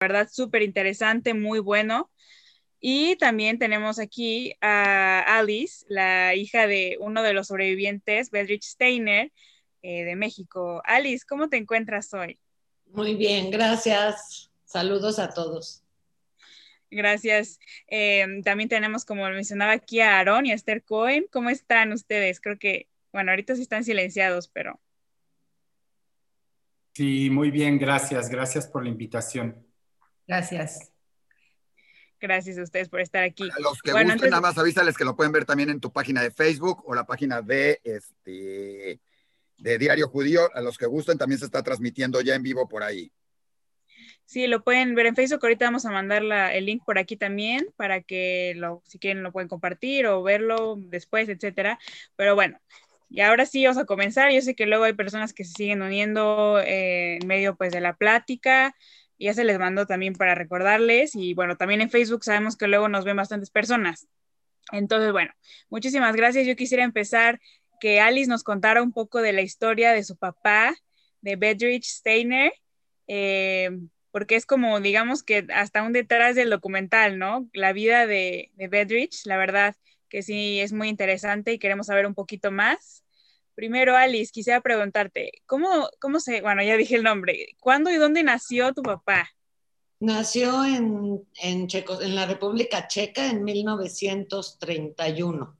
verdad súper interesante, muy bueno. Y también tenemos aquí a Alice, la hija de uno de los sobrevivientes, Bedrich Steiner, eh, de México. Alice, ¿cómo te encuentras hoy? Muy bien, gracias. Saludos a todos. Gracias. Eh, también tenemos, como mencionaba aquí, a Aaron y a Esther Cohen. ¿Cómo están ustedes? Creo que, bueno, ahorita sí están silenciados, pero... Sí, muy bien, gracias. Gracias por la invitación. Gracias. Gracias a ustedes por estar aquí. A los que gusten, nada más avísales que lo pueden ver también en tu página de Facebook o la página de este de Diario Judío. A los que gusten también se está transmitiendo ya en vivo por ahí. Sí, lo pueden ver en Facebook. Ahorita vamos a mandar el link por aquí también para que lo, si quieren lo pueden compartir o verlo después, etcétera. Pero bueno, y ahora sí vamos a comenzar. Yo sé que luego hay personas que se siguen uniendo eh, en medio pues de la plática ya se les mandó también para recordarles y bueno, también en Facebook sabemos que luego nos ven bastantes personas. Entonces, bueno, muchísimas gracias. Yo quisiera empezar que Alice nos contara un poco de la historia de su papá, de Bedrich Steiner, eh, porque es como, digamos que hasta un detrás del documental, ¿no? La vida de, de Bedrich, la verdad que sí es muy interesante y queremos saber un poquito más. Primero, Alice, quisiera preguntarte, ¿cómo, cómo se, bueno, ya dije el nombre, ¿cuándo y dónde nació tu papá? Nació en, en, en la República Checa en 1931.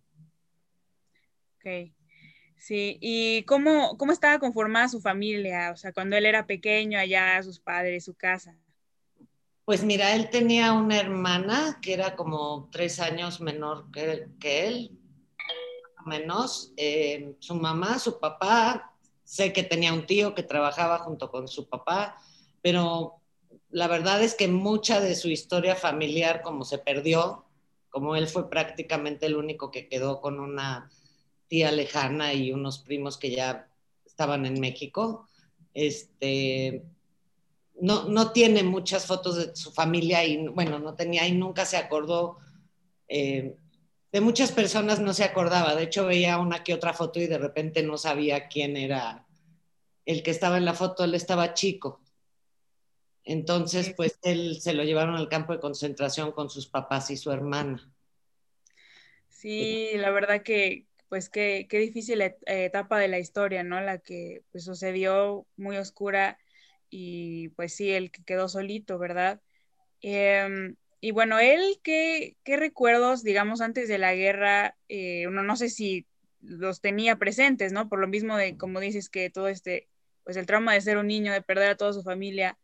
Ok, sí, ¿y cómo, cómo estaba conformada su familia? O sea, cuando él era pequeño, allá, sus padres, su casa. Pues mira, él tenía una hermana que era como tres años menor que, que él, menos. Eh, su mamá, su papá, sé que tenía un tío que trabajaba junto con su papá, pero la verdad es que mucha de su historia familiar como se perdió, como él fue prácticamente el único que quedó con una tía lejana y unos primos que ya estaban en México, este, no, no tiene muchas fotos de su familia y bueno, no tenía y nunca se acordó eh, de muchas personas no se acordaba. De hecho, veía una que otra foto y de repente no sabía quién era el que estaba en la foto. Él estaba chico. Entonces, pues él se lo llevaron al campo de concentración con sus papás y su hermana. Sí, la verdad que, pues qué, qué difícil etapa de la historia, ¿no? La que pues, sucedió muy oscura y pues sí, el que quedó solito, ¿verdad? Eh, y bueno, él, ¿qué, ¿qué, recuerdos, digamos, antes de la guerra, eh, uno no sé si los tenía presentes, ¿no? Por lo mismo de, como dices, que todo este, pues el trauma de ser un niño, de perder a toda su familia,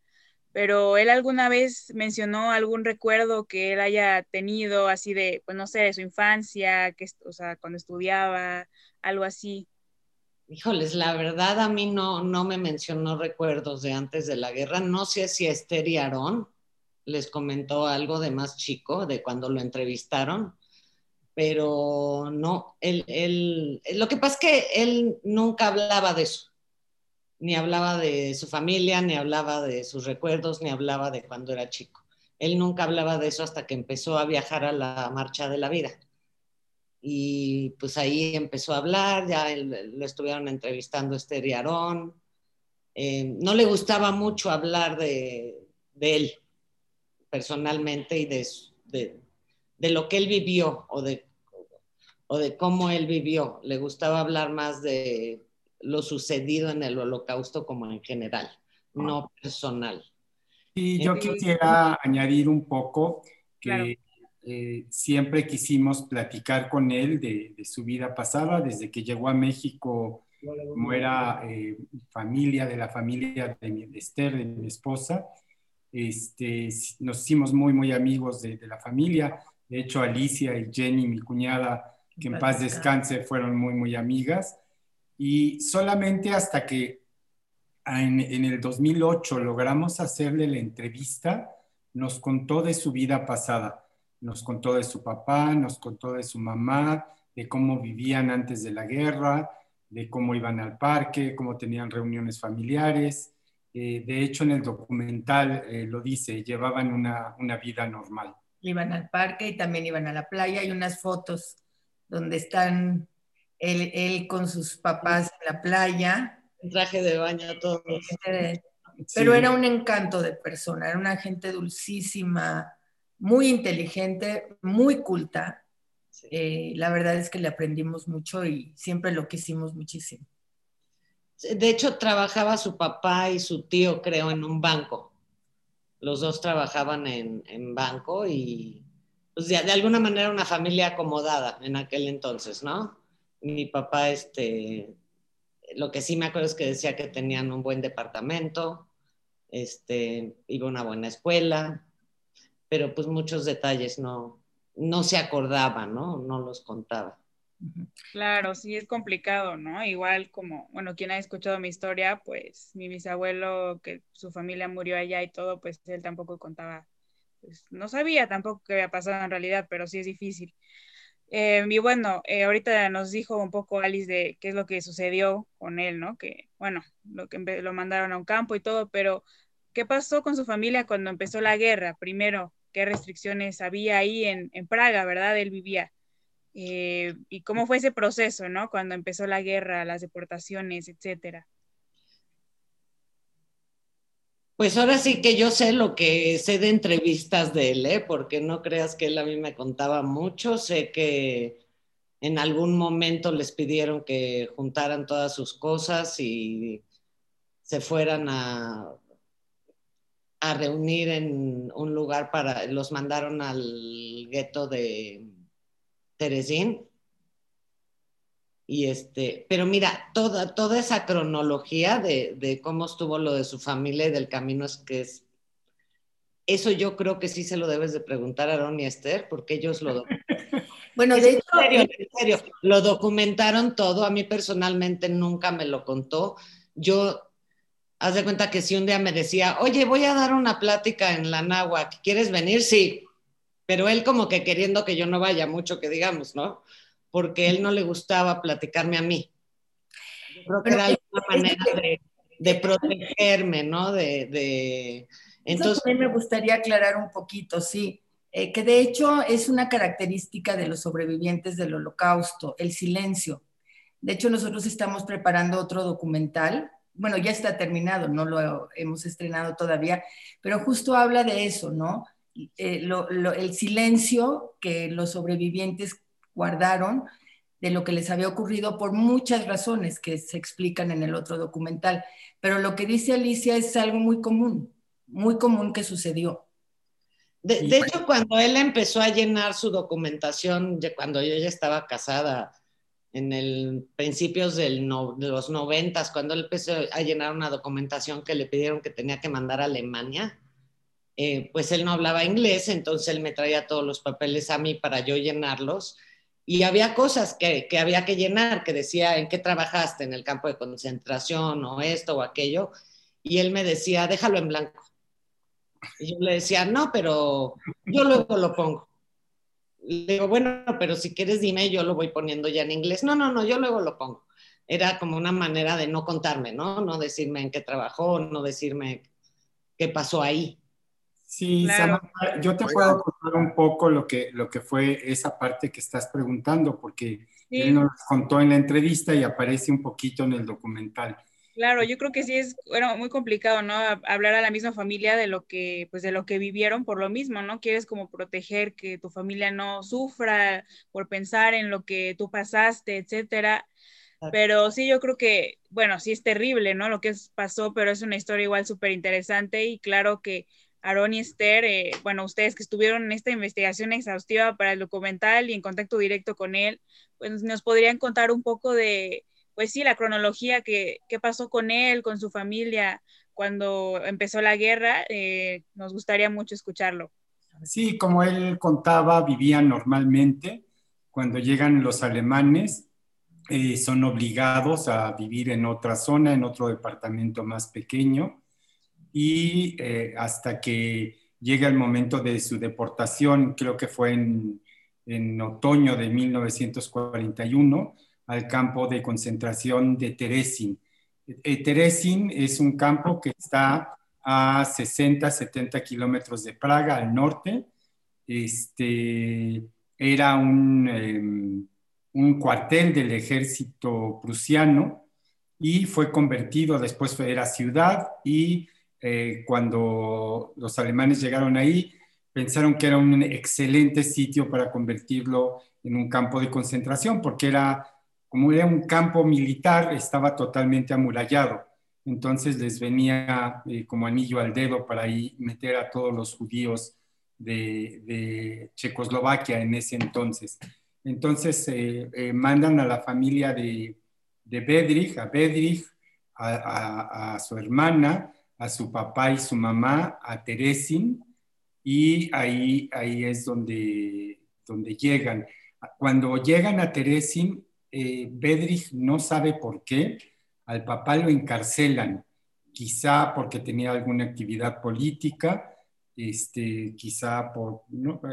pero él alguna vez mencionó algún recuerdo que él haya tenido así de, pues no sé, de su infancia, que, o sea, cuando estudiaba, algo así. Híjoles, la verdad a mí no, no me mencionó recuerdos de antes de la guerra. No sé si Esther y Aarón les comentó algo de más chico, de cuando lo entrevistaron, pero no, él, lo que pasa es que él nunca hablaba de eso, ni hablaba de su familia, ni hablaba de sus recuerdos, ni hablaba de cuando era chico. Él nunca hablaba de eso hasta que empezó a viajar a la marcha de la vida. Y pues ahí empezó a hablar, ya lo estuvieron entrevistando Esther y Aarón. Eh, no le gustaba mucho hablar de él, personalmente y de, de, lo que él vivió o de, o de cómo él vivió. Le gustaba hablar más de lo sucedido en el holocausto como en general, no personal. Y yo quisiera añadir un poco que eh, siempre quisimos platicar con él de, su vida pasada, desde que llegó a México, como era eh, familia de la familia de, de Esther, de mi esposa, este, nos hicimos muy, muy amigos de, la familia. De hecho, Alicia y Jenny, mi cuñada, que en paz descanse, fueron muy, muy amigas. Y solamente hasta que en, en, el 2008 logramos hacerle la entrevista, nos contó de su vida pasada. Nos contó de su papá, nos contó de su mamá, de cómo vivían antes de la guerra, de cómo iban al parque, cómo tenían reuniones familiares. Eh, de hecho, en el documental eh, lo dice, llevaban una, una, vida normal. Iban al parque y también iban a la playa. Hay unas fotos donde están él, él con sus papás en la playa. En traje de baño todos. Pero era un encanto de persona, era una gente dulcísima, muy inteligente, muy culta. Eh, la verdad es que le aprendimos mucho y siempre lo quisimos muchísimo. De hecho, trabajaba su papá y su tío, creo, en un banco. Los dos trabajaban en, en banco y pues, de, de, alguna manera una familia acomodada en aquel entonces, ¿no? Mi papá, este, lo que sí me acuerdo es que decía que tenían un buen departamento, este, iba a una buena escuela, pero pues muchos detalles no, no se acordaba, ¿no? No los contaba. Claro, sí es complicado, ¿no? Igual como, bueno, quien ha escuchado mi historia, pues mi bisabuelo, que su familia murió allá y todo, pues él tampoco contaba, pues no sabía tampoco qué había pasado en realidad, pero sí es difícil. Eh, y bueno, eh, ahorita nos dijo un poco Alice de qué es lo que sucedió con él, ¿no? Que, bueno, lo que lo mandaron a un campo y todo, pero ¿qué pasó con su familia cuando empezó la guerra? Primero, ¿qué restricciones había ahí en, en Praga, verdad? Él vivía. Eh, y cómo fue ese proceso, ¿no? Cuando empezó la guerra, las deportaciones, etcétera. Pues ahora sí que yo sé lo que sé de entrevistas de él, ¿eh? porque no creas que él a mí me contaba mucho. Sé que en algún momento les pidieron que juntaran todas sus cosas y se fueran a, a reunir en un lugar para, los mandaron al gueto de Teresín. Y este, pero mira, toda, toda esa cronología de, de, cómo estuvo lo de su familia y del camino es que es. Eso yo creo que sí se lo debes de preguntar a Aaron y Esther, porque ellos lo. bueno, de hecho. En serio, en serio, lo documentaron todo. A mí personalmente nunca me lo contó. Yo, haz de cuenta que si un día me decía, oye, voy a dar una plática en la Náhuac, ¿quieres venir? Sí pero él como que queriendo que yo no vaya mucho, que digamos, ¿no? Porque él no le gustaba platicarme a mí. Yo creo que era una manera de, de protegerme, ¿no? De, de... Entonces, mí me gustaría aclarar un poquito, sí, eh, que de hecho es una característica de los sobrevivientes del holocausto, el silencio. De hecho, nosotros estamos preparando otro documental, bueno, ya está terminado, no lo hemos estrenado todavía, pero justo habla de eso, ¿no? Eh, lo, lo, el silencio que los sobrevivientes guardaron de lo que les había ocurrido por muchas razones que se explican en el otro documental. Pero lo que dice Alicia es algo muy común, muy común que sucedió. De, de hecho, cuando él empezó a llenar su documentación, de cuando yo ya estaba casada, en el principios del no, de los noventas, cuando él empezó a llenar una documentación que le pidieron que tenía que mandar a Alemania, eh, pues él no hablaba inglés, entonces él me traía todos los papeles a mí para yo llenarlos. Y había cosas que, que, había que llenar, que decía, ¿en qué trabajaste? ¿En el campo de concentración o esto o aquello? Y él me decía, déjalo en blanco. Y yo le decía, no, pero yo luego lo pongo. Le digo, bueno, pero si quieres dime, yo lo voy poniendo ya en inglés. No, no, no, yo luego lo pongo. Era como una manera de no contarme, ¿no? No decirme en qué trabajó, no decirme qué pasó ahí. Sí, claro. Samantha, yo te Oiga. puedo contar un poco lo que, lo que fue esa parte que estás preguntando, porque sí. él nos contó en la entrevista y aparece un poquito en el documental. Claro, yo creo que sí es bueno, muy complicado, ¿no? Hablar a la misma familia de lo que, pues de lo que vivieron por lo mismo, ¿no? Quieres como proteger que tu familia no sufra por pensar en lo que tú pasaste, etcétera. Pero sí, yo creo que, bueno, sí es terrible, ¿no? Lo que pasó, pero es una historia igual súper interesante y claro que Aaron y Esther, eh, bueno, ustedes que estuvieron en esta investigación exhaustiva para el documental y en contacto directo con él, pues nos podrían contar un poco de, pues sí, la cronología que, que pasó con él, con su familia cuando empezó la guerra. Eh, nos gustaría mucho escucharlo. Sí, como él contaba, vivían normalmente. Cuando llegan los alemanes, eh, son obligados a vivir en otra zona, en otro departamento más pequeño y eh, hasta que llega el momento de su deportación, creo que fue en, en, otoño de 1941, al campo de concentración de Teresin. Eh, Teresin es un campo que está a 60, 70 kilómetros de Praga, al norte. Este, era un, eh, un cuartel del ejército prusiano y fue convertido, después era ciudad y eh, cuando los alemanes llegaron ahí, pensaron que era un excelente sitio para convertirlo en un campo de concentración, porque era, como era un campo militar, estaba totalmente amurallado. Entonces les venía eh, como anillo al dedo para ahí meter a todos los judíos de, Checoslovaquia en ese entonces. Entonces eh, eh, mandan a la familia de, de Bedrich, a Bedrich, a, su hermana, a su papá y su mamá, a Teresin, y ahí, ahí es donde, donde llegan. Cuando llegan a Teresin, eh, Bedrich no sabe por qué, al papá lo encarcelan, quizá porque tenía alguna actividad política, este, quizá por,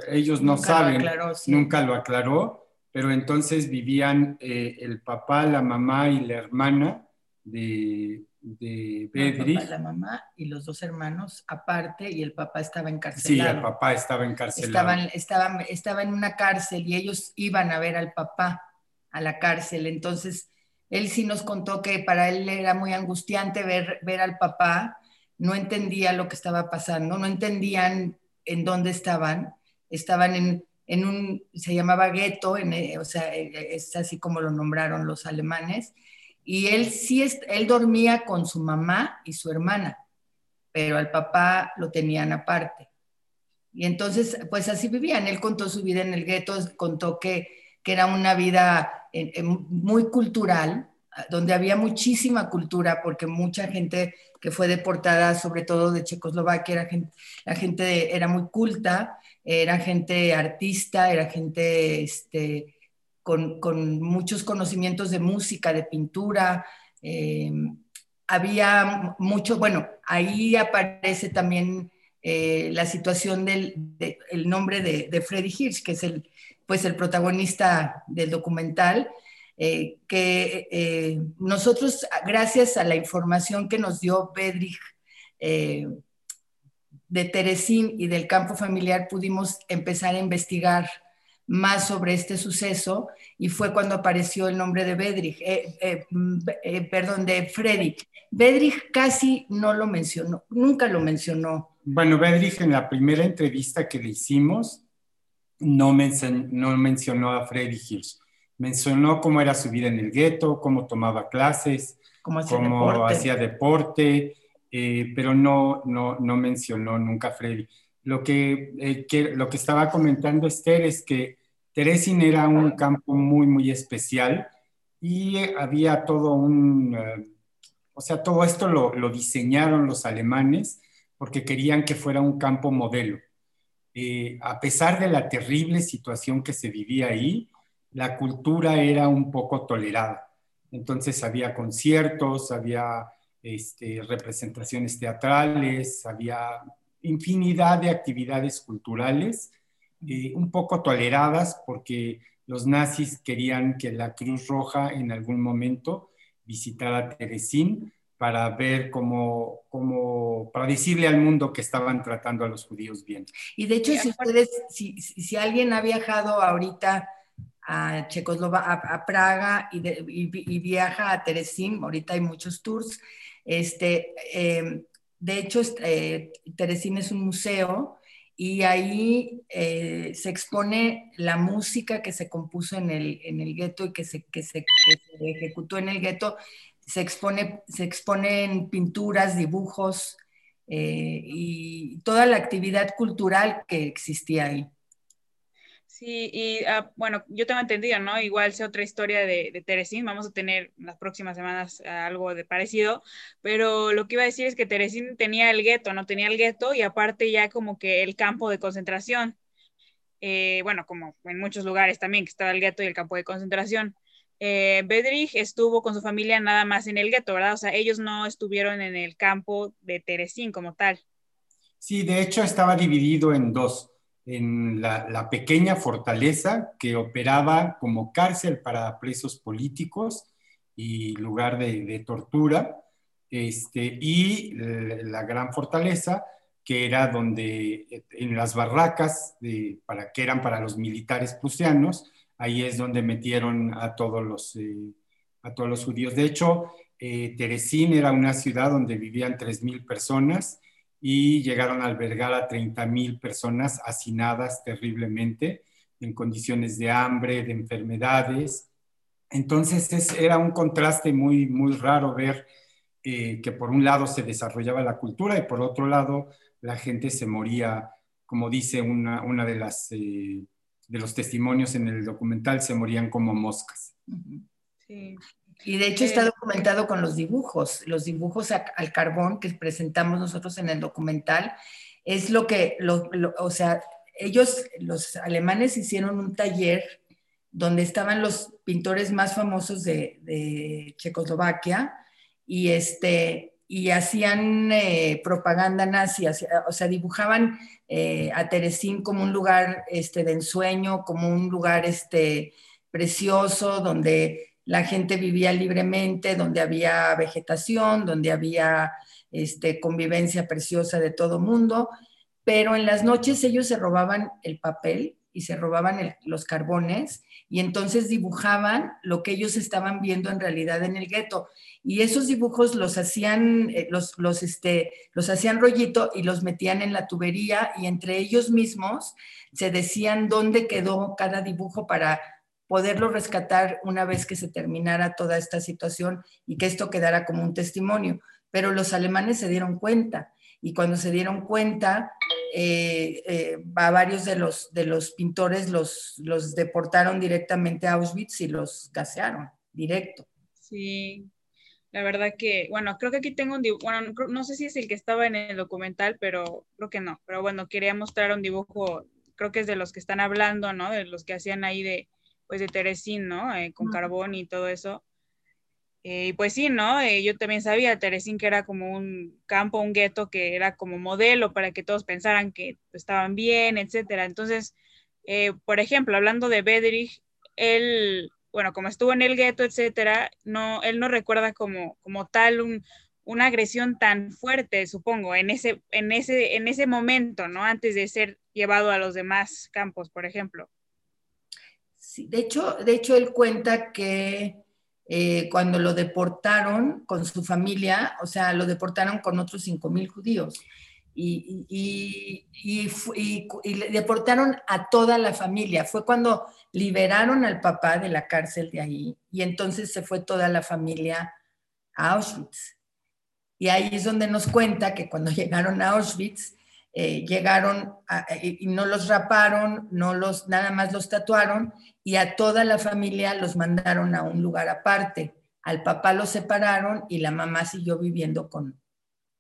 ellos no saben, nunca lo aclaró, pero entonces vivían eh, el papá, la mamá y la hermana de, de Bedri. la mamá y los dos hermanos aparte y el papá estaba encarcelado. Sí, el papá estaba encarcelado. Estaban, estaban, estaba en una cárcel y ellos iban a ver al papá a la cárcel. Entonces, él sí nos contó que para él era muy angustiante ver, ver al papá no entendía lo que estaba pasando, no entendían en dónde estaban, estaban en, en un, se llamaba gueto, eh, o sea, eh, es así como lo nombraron los alemanes, y él sí, él dormía con su mamá y su hermana, pero al papá lo tenían aparte. Y entonces, pues así vivían. Él contó su vida en el gueto, contó que, que era una vida muy cultural, donde había muchísima cultura, porque mucha gente que fue deportada, sobre todo de Checoslovaquia, era gente, la gente era muy culta, era gente artista, era gente este, con, muchos conocimientos de música, de pintura. Eh, había mucho, bueno, ahí aparece también eh, la situación del el nombre de, de Freddy Hirsch, que es el, pues el protagonista del documental, eh, que nosotros, gracias a la información que nos dio Bedrich de Teresín y del campo familiar, pudimos empezar a investigar más sobre este suceso y fue cuando apareció el nombre de Bedrich, perdón, de Freddy. Bedrich casi no lo mencionó, nunca lo mencionó. Bueno, Bedrich en la primera entrevista que le hicimos no, no mencionó a Freddy Hirsch mencionó cómo era su vida en el gueto, cómo tomaba clases, cómo hacía deporte, eh, pero no, no, no, mencionó nunca a Freddy. Lo que, eh, que, lo que estaba comentando Esther es que Teresin era un campo muy, muy especial y había todo un, eh, o sea, todo esto lo, diseñaron los alemanes porque querían que fuera un campo modelo. a pesar de la terrible situación que se vivía ahí, la cultura era un poco tolerada. Entonces había conciertos, había este, representaciones teatrales, había infinidad de actividades culturales, eh, un poco toleradas porque los nazis querían que la Cruz Roja en algún momento visitara Teresín para ver cómo, cómo, para decirle al mundo que estaban tratando a los judíos bien. Y de hecho, si ustedes, si, si alguien ha viajado ahorita a Checoslovaquia, a, Praga y, viaja a Teresín. Ahorita hay muchos tours. Este, em, de hecho, eh, Teresín es un museo y ahí eh, se expone la música que se compuso en el, en el gueto y que se, que se, ejecutó en el gueto. Se, expone, se exponen pinturas, dibujos eh, y toda la actividad cultural que existía ahí. Sí, y ah, bueno, yo tengo entendido, ¿no? Igual sea otra historia de, de Teresín, vamos a tener las próximas semanas ah, algo de parecido, pero lo que iba a decir es que Teresín tenía el gueto, no tenía el gueto y aparte ya como que el campo de concentración, eh, bueno, como en muchos lugares también que estaba el gueto y el campo de concentración. Eh, Bedrich estuvo con su familia nada más en el gueto, ¿verdad? O sea, ellos no estuvieron en el campo de Teresín como tal. Sí, de hecho estaba dividido en dos en la, pequeña fortaleza que operaba como cárcel para presos políticos y lugar de, tortura, este, y la, gran fortaleza que era donde en las barracas de, para, que eran para los militares prusianos, ahí es donde metieron a todos los, eh, a todos los judíos. De hecho, eh, Teresín era una ciudad donde vivían 3.000 personas y llegaron a albergar a 30.000 personas hacinadas terriblemente en condiciones de hambre, de enfermedades. Entonces era un contraste muy, muy raro ver eh, que por un lado se desarrollaba la cultura y por otro lado la gente se moría, como dice una, una de, las, eh, de los testimonios en el documental, se morían como moscas. Sí. Y de hecho está eh, documentado con los dibujos, los dibujos al carbón que presentamos nosotros en el documental. Es lo que, o sea, ellos, los alemanes, hicieron un taller donde estaban los pintores más famosos de, Checoslovaquia y, este, y hacían eh, propaganda nazi, o sea, dibujaban eh, a Teresín como un lugar este, de ensueño, como un lugar este, precioso, donde la gente vivía libremente, donde había vegetación, donde había este, convivencia preciosa de todo mundo, pero en las noches ellos se robaban el papel y se robaban los carbones y entonces dibujaban lo que ellos estaban viendo en realidad en el gueto. Y esos dibujos los hacían, eh, los, los, este, los hacían rollito y los metían en la tubería y entre ellos mismos se decían dónde quedó cada dibujo para poderlo rescatar una vez que se terminara toda esta situación y que esto quedara como un testimonio. Pero los alemanes se dieron cuenta y cuando se dieron cuenta, eh, eh, a varios de los, de los pintores los, los deportaron directamente a Auschwitz y los gasearon directo. Sí, la verdad que, bueno, creo que aquí tengo un dibujo, bueno, no sé si es el que estaba en el documental, pero creo que no, pero bueno, quería mostrar un dibujo, creo que es de los que están hablando, ¿no? De los que hacían ahí de, pues de Teresín, ¿no? Eh, con carbón y todo eso. Eh, y pues sí, ¿no? Eh, yo también sabía, Teresín, que era como un campo, un gueto, que era como modelo para que todos pensaran que estaban bien, etcétera. Entonces, por ejemplo, hablando de Bedrich, él, bueno, como estuvo en el gueto, etcétera, no, él no recuerda como, como tal un, una agresión tan fuerte, supongo, en ese, en, ese, en ese momento, ¿no? Antes de ser llevado a los demás campos, por ejemplo. De hecho, de hecho él cuenta que eh, cuando lo deportaron con su familia, o sea, lo deportaron con otros 5.000 judíos. Y, y, y, le deportaron a toda la familia. Fue cuando liberaron al papá de la cárcel de ahí y entonces se fue toda la familia a Auschwitz. Y ahí es donde nos cuenta que cuando llegaron a Auschwitz, eh, llegaron y no los raparon, no los, nada más los tatuaron y a toda la familia los mandaron a un lugar aparte. Al papá lo separaron y la mamá siguió viviendo con,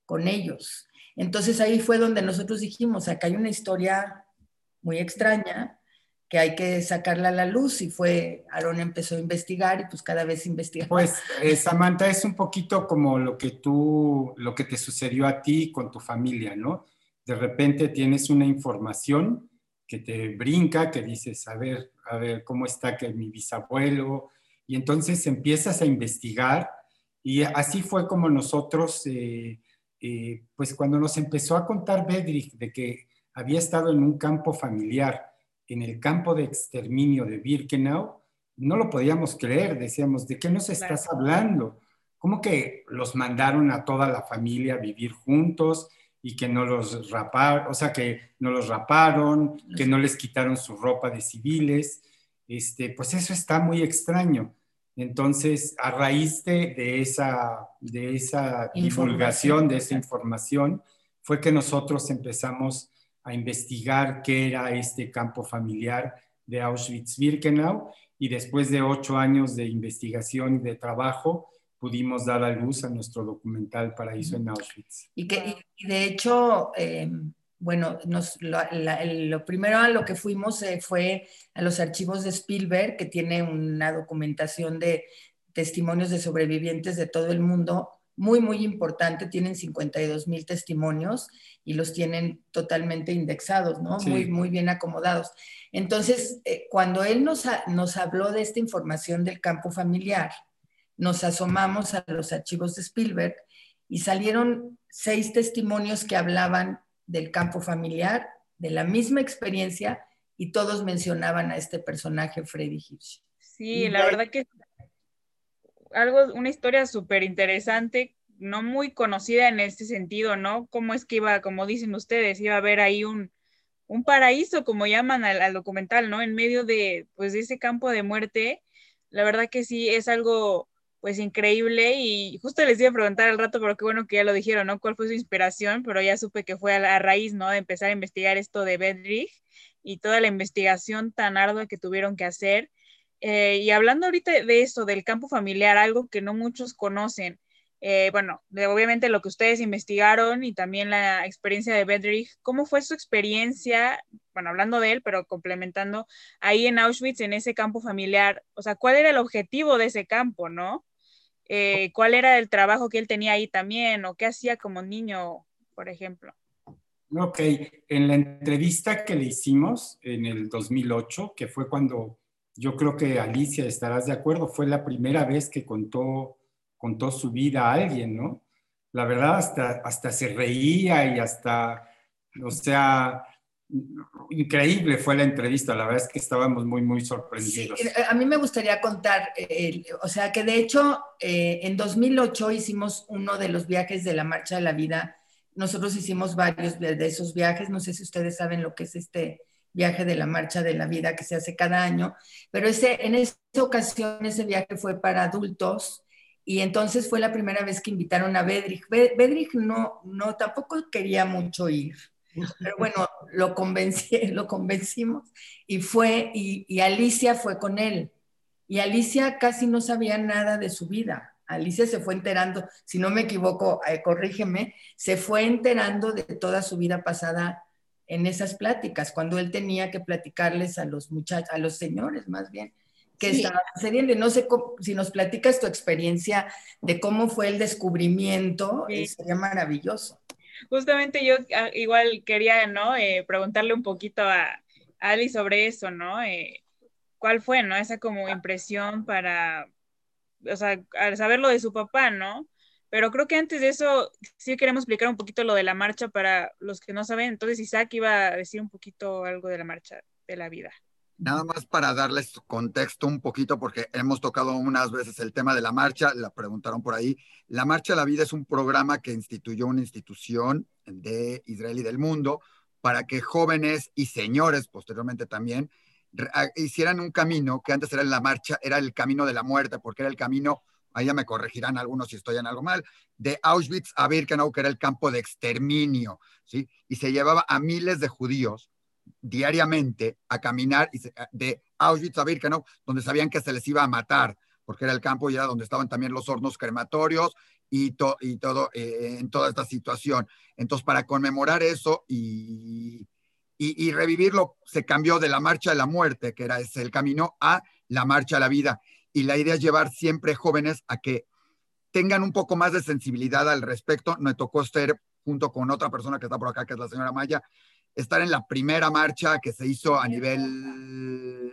con ellos. Entonces ahí fue donde nosotros dijimos, acá hay una historia muy extraña que hay que sacarla a la luz y fue, Aaron empezó a investigar y pues cada vez investiga. Pues eh, Samantha es un poquito como lo que tú, lo que te sucedió a ti con tu familia, ¿no? De repente tienes una información que te brinca, que dices, a ver, a ver, ¿cómo está que mi bisabuelo? Y entonces empiezas a investigar y así fue como nosotros, eh, eh, pues cuando nos empezó a contar Bedrich de que había estado en un campo familiar, en el campo de exterminio de Birkenau, no lo podíamos creer, decíamos, ¿de qué nos estás hablando? ¿Cómo que los mandaron a toda la familia a vivir juntos? Y que no los raparon, o sea, que no los raparon, que no les quitaron su ropa de civiles, este, pues eso está muy extraño. Entonces, a raíz de, esa, de esa divulgación, de esa información, fue que nosotros empezamos a investigar qué era este campo familiar de Auschwitz-Birkenau y después de ocho años de investigación y de trabajo, pudimos dar a luz a nuestro documental Paraíso en Auschwitz. Y que de hecho, em, bueno, nos, lo, primero a lo que fuimos eh, fue a los archivos de Spielberg, que tiene una documentación de testimonios de sobrevivientes de todo el mundo muy, muy importante. Tienen 52 mil testimonios y los tienen totalmente indexados, ¿no? Muy, muy bien acomodados. Entonces, eh, cuando él nos, nos habló de esta información del campo familiar, nos asomamos a los archivos de Spielberg y salieron seis testimonios que hablaban del campo familiar, de la misma experiencia, y todos mencionaban a este personaje, Freddy Hirsch. Sí, la verdad que algo, una historia súper interesante, no muy conocida en este sentido, ¿no? ¿Cómo es que iba, como dicen ustedes, iba a haber ahí un, un paraíso, como llaman al, documental, ¿no? En medio de, pues, de ese campo de muerte. La verdad que sí, es algo, pues, increíble y justo les iba a preguntar al rato, pero qué bueno que ya lo dijeron, ¿no? ¿Cuál fue su inspiración? Pero ya supe que fue a, raíz, ¿no? De empezar a investigar esto de Bedrich y toda la investigación tan ardua que tuvieron que hacer. Eh, y hablando ahorita de eso, del campo familiar, algo que no muchos conocen, eh, bueno, obviamente lo que ustedes investigaron y también la experiencia de Bedrich, ¿cómo fue su experiencia, bueno, hablando de él, pero complementando ahí en Auschwitz, en ese campo familiar? O sea, ¿cuál era el objetivo de ese campo, no? Eh, ¿Cuál era el trabajo que él tenía ahí también o qué hacía como niño, por ejemplo? Ok, en la entrevista que le hicimos en el 2008, que fue cuando yo creo que Alicia estarás de acuerdo, fue la primera vez que contó contó su vida a alguien, ¿no? La verdad, hasta, hasta se reía y hasta, o sea, increíble fue la entrevista, la verdad es que estábamos muy, muy sorprendidos. Eh, a mí me gustaría contar, o sea, que de hecho eh, en 2008 hicimos uno de los viajes de la Marcha de la Vida. Nosotros hicimos varios de esos viajes, no sé si ustedes saben lo que es este viaje de la Marcha de la Vida que se hace cada año, pero ese, en esa ocasión ese viaje fue para adultos y entonces fue la primera vez que invitaron a Bedrich. Bedrich no, no, tampoco quería mucho ir, pero bueno, lo, convencí, lo convencimos y fue, y, Alicia fue con él. Y Alicia casi no sabía nada de su vida. Alicia se fue enterando, si no me equivoco, eh, corrígeme, se fue enterando de toda su vida pasada en esas pláticas, cuando él tenía que platicarles a los muchachos, a los señores más bien, que estaba sucediendo. Y no sé si nos platicas tu experiencia de cómo fue el descubrimiento, sería maravilloso. Justamente yo ah, igual quería, ¿no? Eh, preguntarle un poquito a, Ali sobre eso, ¿no? Eh, ¿Cuál fue, ¿no? Esa como impresión para, o sea, al saber lo de su papá, ¿no? Pero creo que antes de eso sí queremos explicar un poquito lo de la marcha para los que no saben. Entonces Isaac iba a decir un poquito algo de la marcha de la vida. Nada más para darles contexto un poquito, porque hemos tocado unas veces el tema de la marcha, la preguntaron por ahí. La Marcha a la Vida es un programa que instituyó una institución de Israel y del mundo para que jóvenes y señores, posteriormente también, hicieran un camino que antes era la marcha, era el camino de la muerte, porque era el camino, ahí ya me corregirán algunos si estoy en algo mal, de Auschwitz a Birkenau, que era el campo de exterminio, ¿sí? Y se llevaba a miles de judíos diariamente a caminar de Auschwitz a Birkenau, donde sabían que se les iba a matar, porque era el campo y era donde estaban también los hornos crematorios y, y todo eh, en toda esta situación. Entonces, para conmemorar eso y, y, revivirlo, se cambió de la marcha de la muerte, que era el camino, a la marcha a la vida. Y la idea es llevar siempre jóvenes a que tengan un poco más de sensibilidad al respecto. Me tocó estar junto con otra persona que está por acá, que es la señora Maya, estar en la primera marcha que se hizo a nivel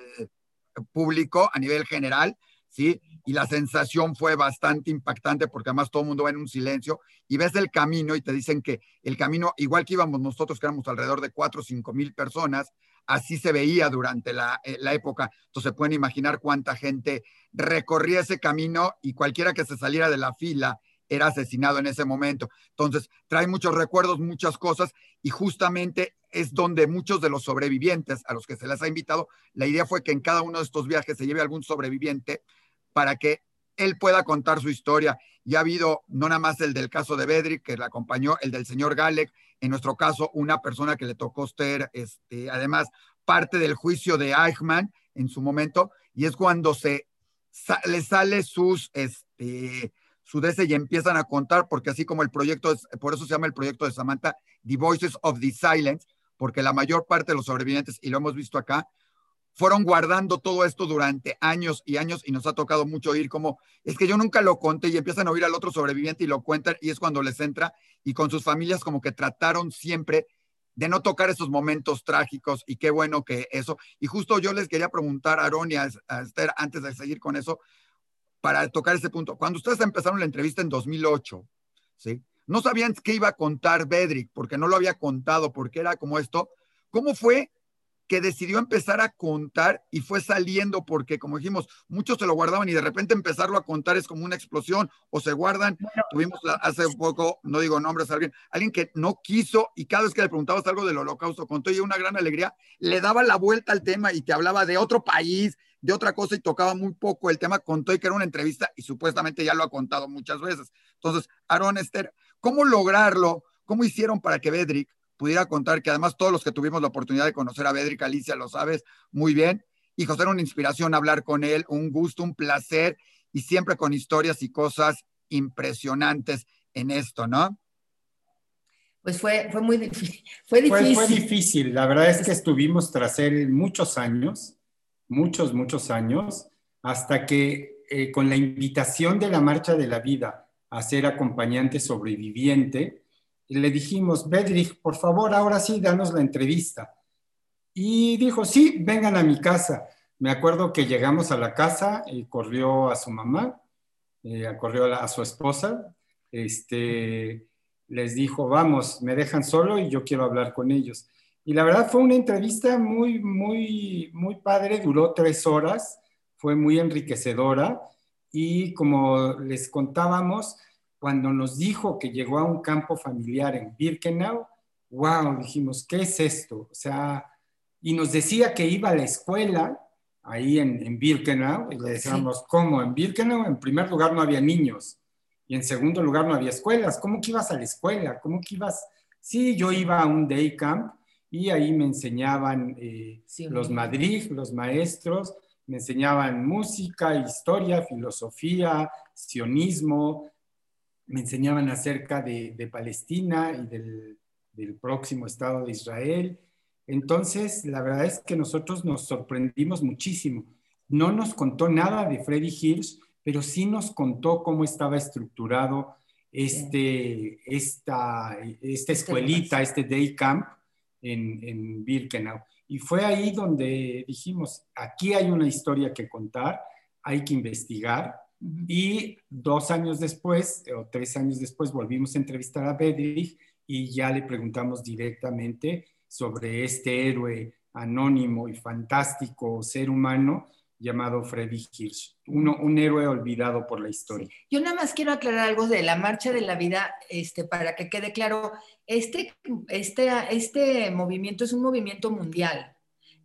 público, a nivel general, ¿sí? Y la sensación fue bastante impactante porque además todo el mundo va en un silencio y ves el camino y te dicen que el camino, igual que íbamos nosotros, que éramos alrededor de 4 o 5 mil personas, así se veía durante la, eh, la, época. Entonces pueden imaginar cuánta gente recorría ese camino y cualquiera que se saliera de la fila era asesinado en ese momento. Entonces, trae muchos recuerdos, muchas cosas, y justamente es donde muchos de los sobrevivientes a los que se les ha invitado, la idea fue que en cada uno de estos viajes se lleve algún sobreviviente para que él pueda contar su historia. Y ha habido no nada más el del caso de Bedrick, que le acompañó, el del señor Galek, en nuestro caso, una persona que le tocó ser, este, además, parte del juicio de Eichmann en su momento, y es cuando se le sale sus, este, su y empiezan a contar, porque así como el proyecto, es, por eso se llama el proyecto de Samantha, The Voices of the Silence, porque la mayor parte de los sobrevivientes, y lo hemos visto acá, fueron guardando todo esto durante años y años y nos ha tocado mucho oír como, es que yo nunca lo conté y empiezan a oír al otro sobreviviente y lo cuentan y es cuando les entra y con sus familias como que trataron siempre de no tocar esos momentos trágicos y qué bueno que eso. Y justo yo les quería preguntar a Aaron y a Esther antes de seguir con eso, para tocar ese punto. Cuando ustedes empezaron la entrevista en 2008, ¿sí? No sabían qué iba a contar Bedrick, porque no lo había contado, porque era como esto. ¿Cómo fue que decidió empezar a contar y fue saliendo porque, como dijimos, muchos se lo guardaban y de repente empezarlo a contar es como una explosión o se guardan. Tuvimos hace un poco, no digo nombres, alguien, alguien que no quiso y cada vez que le preguntabas algo del holocausto contó y una gran alegría, le daba la vuelta al tema y te hablaba de otro país, de otra cosa y tocaba muy poco el tema, contó y que era una entrevista y supuestamente ya lo ha contado muchas veces. Entonces, Aaron Esther, ¿cómo lograrlo? ¿Cómo hicieron para que Bedrick pudiera contar que además todos los que tuvimos la oportunidad de conocer a Bedrick Alicia lo sabes muy bien. Y José era una inspiración hablar con él, un gusto, un placer y siempre con historias y cosas impresionantes en esto, ¿no? Pues fue, fue muy difícil. Fue difícil. Fue, difícil. La verdad es que estuvimos tras él muchos años, muchos, muchos años, hasta que eh, con la invitación de la Marcha de la Vida a ser acompañante sobreviviente, le dijimos, Bedrich, por favor, ahora sí, danos la entrevista. Y dijo, sí, vengan a mi casa. Me acuerdo que llegamos a la casa y corrió a su mamá, eh, corrió a, su esposa, este, les dijo, vamos, me dejan solo y yo quiero hablar con ellos. Y la verdad fue una entrevista muy, muy, muy padre, duró tres horas, fue muy enriquecedora y como les contábamos, cuando nos dijo que llegó a un campo familiar en Birkenau, wow, dijimos, ¿qué es esto? O sea, y nos decía que iba a la escuela ahí en, en Birkenau, y le decíamos, ¿cómo? En Birkenau, en primer lugar, no había niños, y en segundo lugar, no había escuelas. ¿Cómo que ibas a la escuela? ¿Cómo que ibas? Sí, yo iba a un day camp y ahí me enseñaban eh, los Madrid, los maestros, me enseñaban música, historia, filosofía, sionismo, me enseñaban acerca de, Palestina y del, próximo Estado de Israel. Entonces, la verdad es que nosotros nos sorprendimos muchísimo. No nos contó nada de Freddy Hirsch, pero sí nos contó cómo estaba estructurado este, esta, esta escuelita, este day camp en, en Birkenau. Y fue ahí donde dijimos, aquí hay una historia que contar, hay que investigar, y dos años después, o tres años después, volvimos a entrevistar a Bedrich y ya le preguntamos directamente sobre este héroe anónimo y fantástico ser humano llamado Freddy Hirsch, uno, un héroe olvidado por la historia. Yo nada más quiero aclarar algo de la Marcha de la Vida, este, para que quede claro, este, este, este movimiento es un movimiento mundial.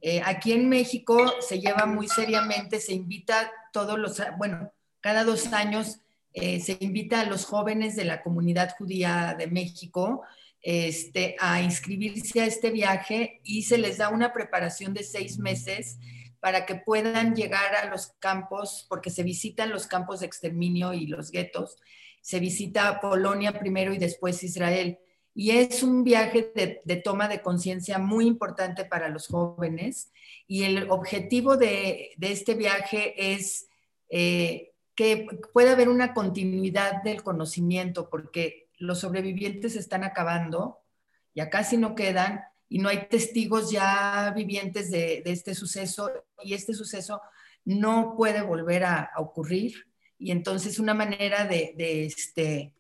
Eh, aquí en México se lleva muy seriamente, se invita todos los, bueno, cada dos años eh, se invita a los jóvenes de la comunidad judía de México este, a inscribirse a este viaje y se les da una preparación de seis meses para que puedan llegar a los campos, porque se visitan los campos de exterminio y los guetos. Se visita Polonia primero y después Israel. Y es un viaje de, toma de conciencia muy importante para los jóvenes. Y el objetivo de, este viaje es eh, que puede haber una continuidad del conocimiento, porque los sobrevivientes están acabando, ya casi no quedan, y no hay testigos ya vivientes de, este suceso, y este suceso no puede volver a, ocurrir. Y entonces una manera de, este,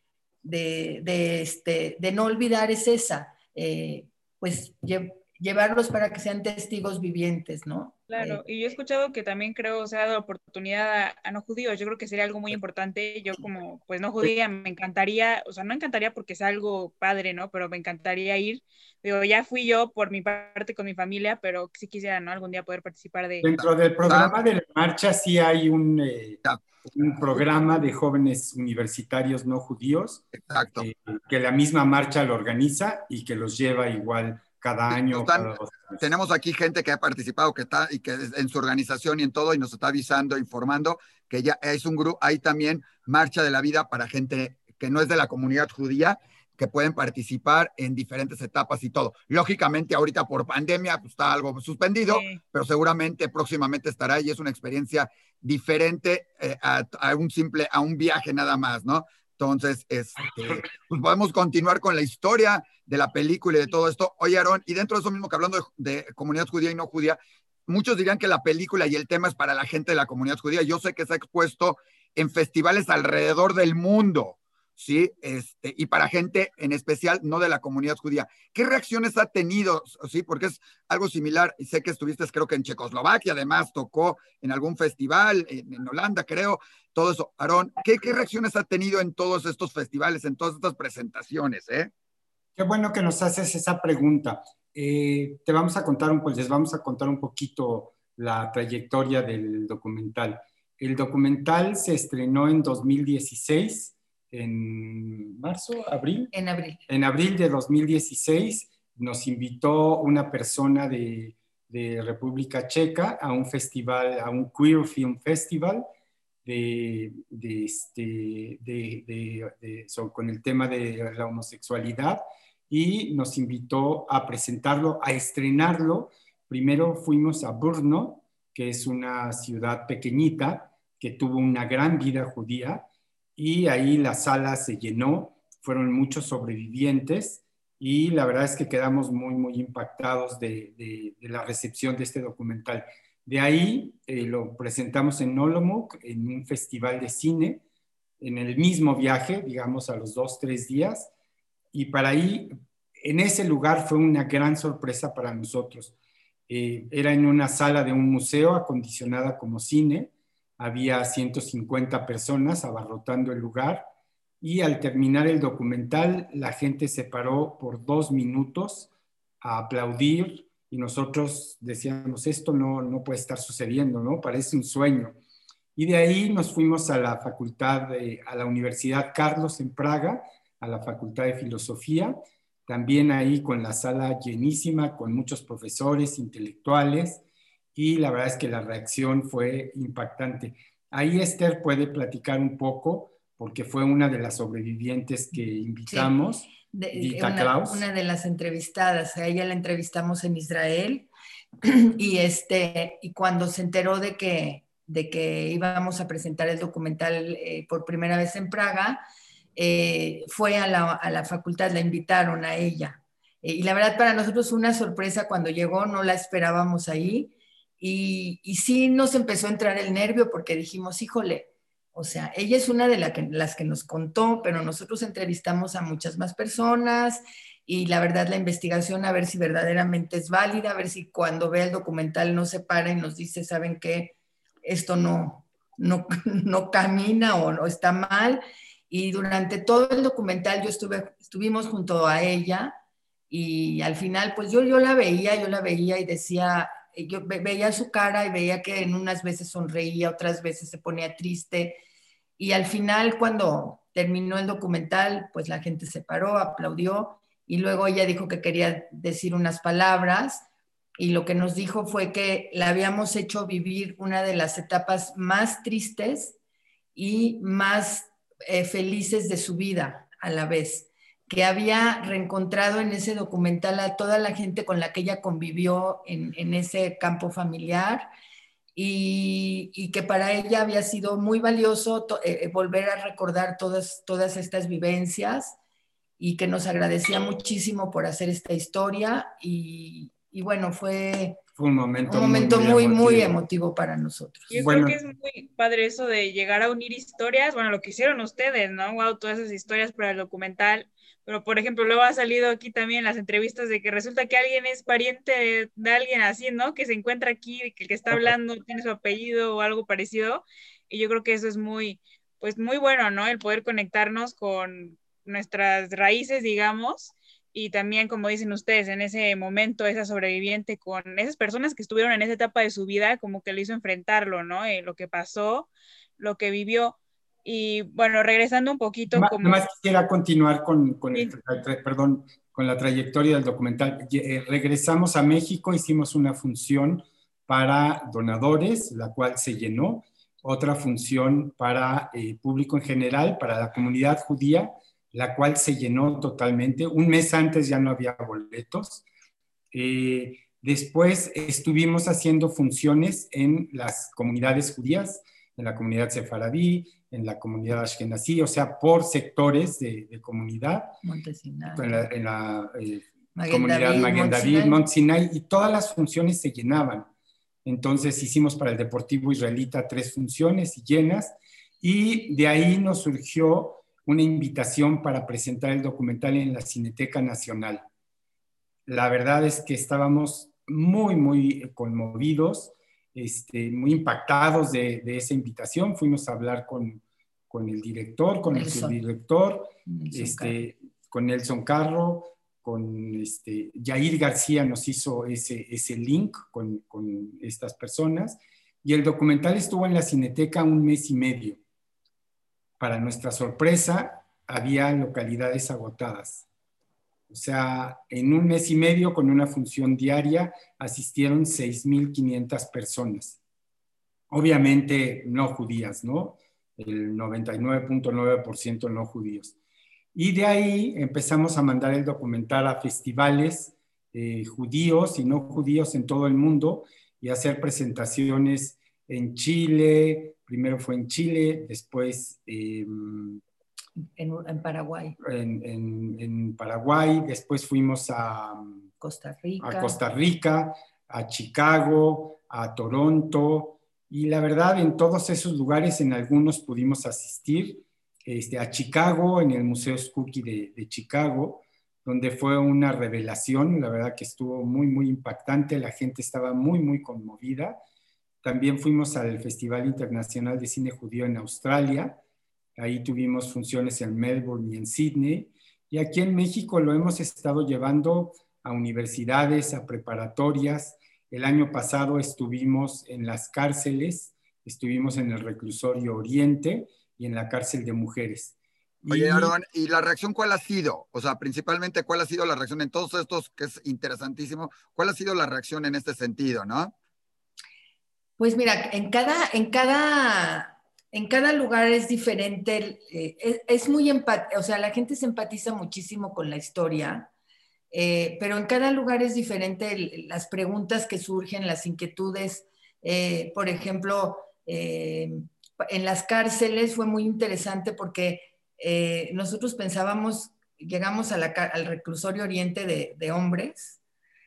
de, este, de no olvidar es esa, eh, pues llevarlos para que sean testigos vivientes, ¿no? Claro, y yo he escuchado que también creo se ha dado oportunidad a, no judíos. Yo creo que sería algo muy importante. Yo como pues no judía me encantaría, o sea, no encantaría porque es algo padre, ¿no? Pero me encantaría ir. Digo, ya fui yo por mi parte con mi familia, pero sí quisiera, ¿no? Algún día poder participar de... Dentro del programa de la marcha sí hay un, eh, un programa de jóvenes universitarios no judíos. Exacto. Eh, que la misma marcha lo organiza y que los lleva igual cada año. Tenemos aquí gente que ha participado que está y que en su organización y en todo y nos está avisando, informando que ya es un grupo, hay también marcha de la vida para gente que no es de la comunidad judía que pueden participar en diferentes etapas y todo. Lógicamente ahorita por pandemia pues, está algo suspendido, pero seguramente próximamente estará y es una experiencia diferente eh, a, a, un simple, a un viaje nada más, ¿no? Entonces, este, pues podemos continuar con la historia de la película y de todo esto. Oye, Aaron, y dentro de eso mismo que hablando de, comunidad judía y no judía, muchos dirían que la película y el tema es para la gente de la comunidad judía. Yo sé que se ha expuesto en festivales alrededor del mundo. ¿Sí? Este, y para gente en especial no de la comunidad judía. ¿Qué reacciones ha tenido? ¿Sí? Porque es algo similar, y sé que estuviste creo que en Checoslovaquia, además tocó en algún festival, en, Holanda creo, todo eso. Aarón, ¿qué, ¿qué, reacciones ha tenido en todos estos festivales, en todas estas presentaciones? Eh? Qué bueno que nos haces esa pregunta. Eh, te vamos a contar un, pues les vamos a contar un poquito la trayectoria del documental. El documental se estrenó en 2016 en marzo, abril. En abril. En abril de 2016 nos invitó una persona de, de República Checa a un festival, a un Queer Film Festival de, de, este, de con el tema de la homosexualidad y nos invitó a presentarlo, a estrenarlo. Primero fuimos a Brno, que es una ciudad pequeñita que tuvo una gran vida judía y ahí la sala se llenó, fueron muchos sobrevivientes y la verdad es que quedamos muy, muy impactados de, la recepción de este documental. De ahí eh, lo presentamos en Olomouc, en un festival de cine, en el mismo viaje, digamos a los dos, tres días, y para ahí, en ese lugar fue una gran sorpresa para nosotros. Eh, era en una sala de un museo acondicionada como cine, había 150 personas abarrotando el lugar y al terminar el documental la gente se paró por dos minutos a aplaudir y nosotros decíamos, esto no, no puede estar sucediendo, ¿no? Parece un sueño. Y de ahí nos fuimos a la facultad, de, a la Universidad Carlos en Praga, a la Facultad de Filosofía, también ahí con la sala llenísima, con muchos profesores, intelectuales, y la verdad es que la reacción fue impactante. Ahí Esther puede platicar un poco, porque fue una de las sobrevivientes que invitamos. De, una, una, de las entrevistadas, a ella la entrevistamos en Israel y, este, y cuando se enteró de que, de que íbamos a presentar el documental eh, por primera vez en Praga, eh, fue a la, a la, facultad, la invitaron a ella. Eh, y la verdad para nosotros una sorpresa cuando llegó, no la esperábamos ahí. Y, sí nos empezó a entrar el nervio porque dijimos, híjole, o sea, ella es una de las que nos contó, pero nosotros entrevistamos a muchas más personas y la verdad la investigación a ver si verdaderamente es válida, a ver si cuando vea el documental no se para y nos dice, ¿saben qué? Esto no, no, no camina o no está mal. Y durante todo el documental yo estuve, estuvimos junto a ella y al final pues yo, yo la veía, yo la veía y decía, yo veía su cara y veía que en unas veces sonreía, otras veces se ponía triste. Y al final, cuando terminó el documental, pues la gente se paró, aplaudió y luego ella dijo que quería decir unas palabras y lo que nos dijo fue que la habíamos hecho vivir una de las etapas más tristes y más eh, felices de su vida a la vez que había reencontrado en ese documental a toda la gente con la que ella convivió en, ese campo familiar y, que para ella había sido muy valioso eh, eh, volver a recordar todas, todas estas vivencias y que nos agradecía muchísimo por hacer esta historia y, bueno, fue, un momento, un momento muy, muy, emotivo. para nosotros. Yo creo que es muy padre eso de llegar a unir historias, bueno, lo que hicieron ustedes, ¿no? Wow, todas esas historias para el documental pero, por ejemplo, luego ha salido aquí también las entrevistas de que resulta que alguien es pariente de, alguien así, ¿no? Que se encuentra aquí, que el que está hablando tiene su apellido o algo parecido. Y yo creo que eso es muy, pues muy bueno, ¿no? El poder conectarnos con nuestras raíces, digamos, y también, como dicen ustedes, en ese momento, esa sobreviviente con esas personas que estuvieron en esa etapa de su vida, como que le hizo enfrentarlo, ¿no? Eh, lo que pasó, lo que vivió. Y bueno, regresando un poquito. Más, como... más quisiera continuar con, con el, perdón, con la trayectoria del documental. Eh, regresamos a México, hicimos una función para donadores, la cual se llenó, otra función para eh, público en general, para la comunidad judía, la cual se llenó totalmente. Un mes antes ya no había boletos. Eh, después estuvimos haciendo funciones en las comunidades judías, en la comunidad sefaradí, en la comunidad ashkenazí, o sea, por sectores de, comunidad. Montesinay. En la, en la eh, comunidad Maguen David, Montsinay, y todas las funciones se llenaban. Entonces hicimos para el Deportivo Israelita tres funciones llenas y de ahí nos surgió una invitación para presentar el documental en la Cineteca Nacional. La verdad es que estábamos muy, muy conmovidos, este, muy impactados de, esa invitación. Fuimos a hablar con, con el director, con el subdirector, este, con Nelson Carro, con este, Yair García nos hizo ese, ese link con, con estas personas y el documental estuvo en la Cineteca un mes y medio. Para nuestra sorpresa, había localidades agotadas. O sea, en un mes y medio con una función diaria asistieron 6.500 personas. Obviamente no judías, ¿no? El 99.9% no judíos. Y de ahí empezamos a mandar el documental a festivales eh, judíos y no judíos en todo el mundo y hacer presentaciones en Chile, primero fue en Chile, después em, en, Paraguay. En, Paraguay, después fuimos a Costa Rica. a Costa Rica, a Chicago, a Toronto, y la verdad en todos esos lugares, en algunos pudimos asistir, este, a Chicago, en el Museo Skookie de, de Chicago, donde fue una revelación, la verdad que estuvo muy, muy impactante, la gente estaba muy, muy conmovida. También fuimos al Festival Internacional de Cine Judío en Australia, ahí tuvimos funciones en Melbourne y en Sydney, y aquí en México lo hemos estado llevando a universidades, a preparatorias. El año pasado estuvimos en las cárceles, estuvimos en el reclusorio Oriente y en la cárcel de mujeres. Oye, Aaron, ¿y la reacción cuál ha sido? O sea, principalmente, ¿cuál ha sido la reacción en todos estos, que es interesantísimo? ¿Cuál ha sido la reacción en este sentido, no? Pues mira, en cada, en cada, en cada lugar es diferente, eh, es, muy empático, o sea, la gente se empatiza muchísimo con la historia, eh, pero en cada lugar es diferente las preguntas que surgen, las inquietudes. Eh, por ejemplo, en las cárceles fue muy interesante porque nosotros pensábamos, llegamos al reclusorio oriente de, hombres,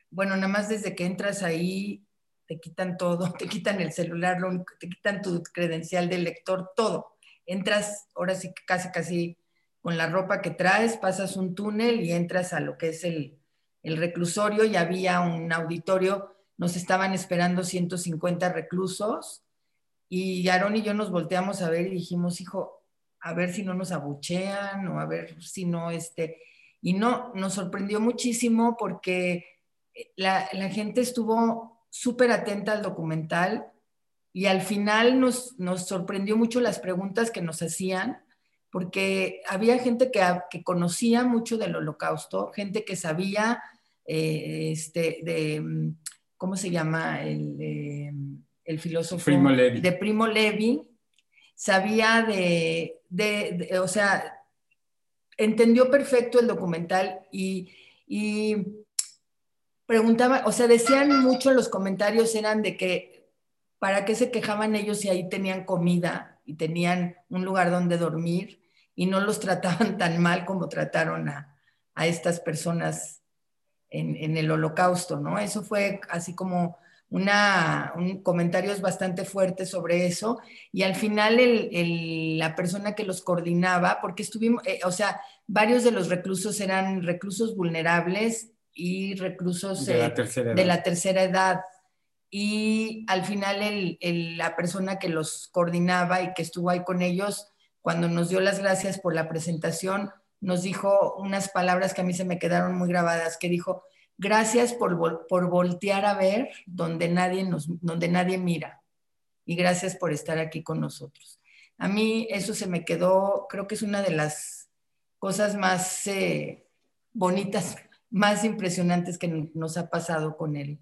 bueno, nada más desde que entras ahí te quitan todo, te quitan el celular, te quitan tu credencial de lector, todo. Entras ahora sí casi, casi con la ropa que traes, pasas un túnel y entras a lo que es el, el reclusorio y había un auditorio, nos estaban esperando 150 reclusos y Aarón y yo nos volteamos a ver y dijimos, hijo, a ver si no nos abuchean o a ver si no, este, y no, nos sorprendió muchísimo porque eh, la, gente estuvo súper atenta al documental y al final nos, nos, sorprendió mucho las preguntas que nos hacían, porque había gente que, que conocía mucho del holocausto, gente que sabía eh, este, de, ¿cómo se llama? El, el filósofo de Primo Levi, sabía de, o sea, entendió perfecto el documental y, preguntaba, o sea, decían mucho los comentarios, eran de que para qué se quejaban ellos si ahí tenían comida y tenían un lugar donde dormir y no los trataban tan mal como trataron a, estas personas en, en, el holocausto, ¿no? Eso fue así como una, un comentarios bastante fuerte sobre eso y al final la persona que los coordinaba, porque estuvimos, eh, o sea, varios de los reclusos eran reclusos vulnerables y reclusos de, la, eh, tercera edad. Y al final la persona que los coordinaba y que estuvo ahí con ellos, cuando nos dio las gracias por la presentación, nos dijo unas palabras que a mí se me quedaron muy grabadas, que dijo, Gracias por, voltear a ver donde nadie, nos, donde nadie mira. Y gracias por estar aquí con nosotros. A mí eso se me quedó, creo que es una de las cosas más eh, bonitas, más impresionantes que nos ha pasado con el,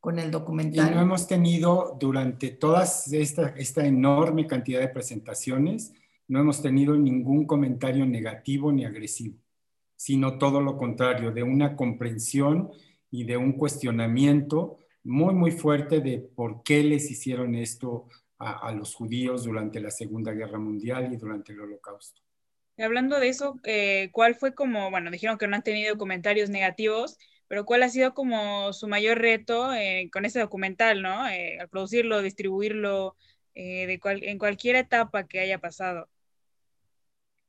con el documental. Y no hemos tenido durante toda esta, esta enorme cantidad de presentaciones, no hemos tenido ningún comentario negativo ni agresivo sino todo lo contrario, de una comprensión y de un cuestionamiento muy, muy fuerte de por qué les hicieron esto a, los judíos durante la Segunda Guerra Mundial y durante el Holocausto. Hablando de eso, eh, ¿cuál fue como, bueno, dijeron que no han tenido comentarios negativos, pero cuál ha sido como su mayor reto eh, con este documental, ¿no? Eh, al producirlo, distribuirlo, en cualquier etapa que haya pasado?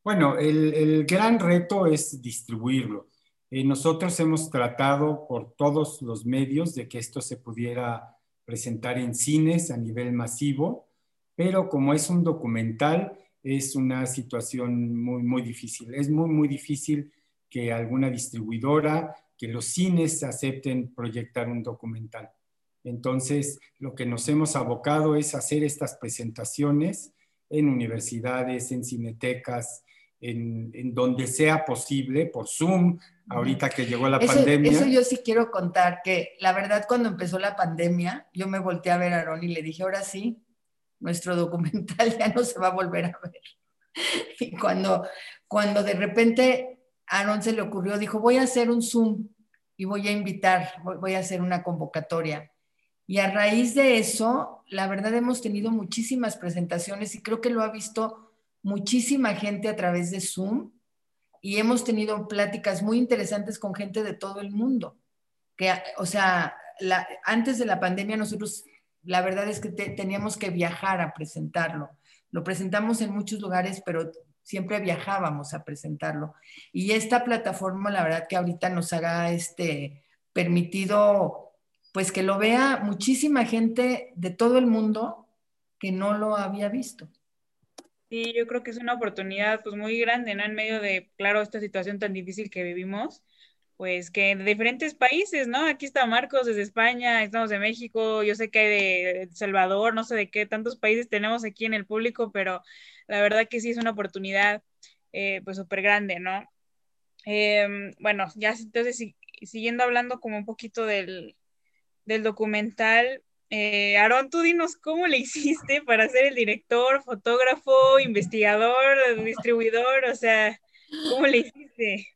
Bueno, el, gran reto es distribuirlo. Nosotros hemos tratado por todos los medios de que esto se pudiera presentar en cines a nivel masivo, pero como es un documental, es una situación muy, muy difícil. Es muy, muy difícil que alguna distribuidora, que los cines acepten proyectar un documental. Entonces, lo que nos hemos abocado es hacer estas presentaciones en universidades, en cinetecas, en, donde sea posible, por Zoom, ahorita que llegó la pandemia. Eso yo sí quiero contar, que la verdad cuando empezó la pandemia, yo me volteé a ver a Aaron y le dije, ahora sí, nuestro documental ya no se va a volver a ver. Y cuando, cuando de repente a Aaron se le ocurrió, dijo, voy a hacer un Zoom y voy a invitar, voy a hacer una convocatoria. Y a raíz de eso, la verdad hemos tenido muchísimas presentaciones y creo que lo ha visto muchísima gente a través de Zoom y hemos tenido pláticas muy interesantes con gente de todo el mundo. Que, o sea, antes de la pandemia nosotros, la verdad es que teníamos que viajar a presentarlo. Lo presentamos en muchos lugares, pero siempre viajábamos a presentarlo. Y esta plataforma, la verdad que ahorita nos haga este permitido pues que lo vea muchísima gente de todo el mundo que no lo había visto. Sí, yo creo que es una oportunidad pues muy grande, ¿no? En medio de, claro, esta situación tan difícil que vivimos, pues que de diferentes países, ¿no? Aquí está Marcos desde España, estamos de México, yo sé que hay de El Salvador, no sé de qué tantos países tenemos aquí en el público, pero la verdad que sí es una oportunidad eh, pues súper grande, ¿no? Em, bueno, ya entonces siguiendo hablando como un poquito del, del documental. Eh, Aaron, tú dinos cómo le hiciste para ser el director, fotógrafo, investigador, distribuidor, o sea, ¿cómo le hiciste?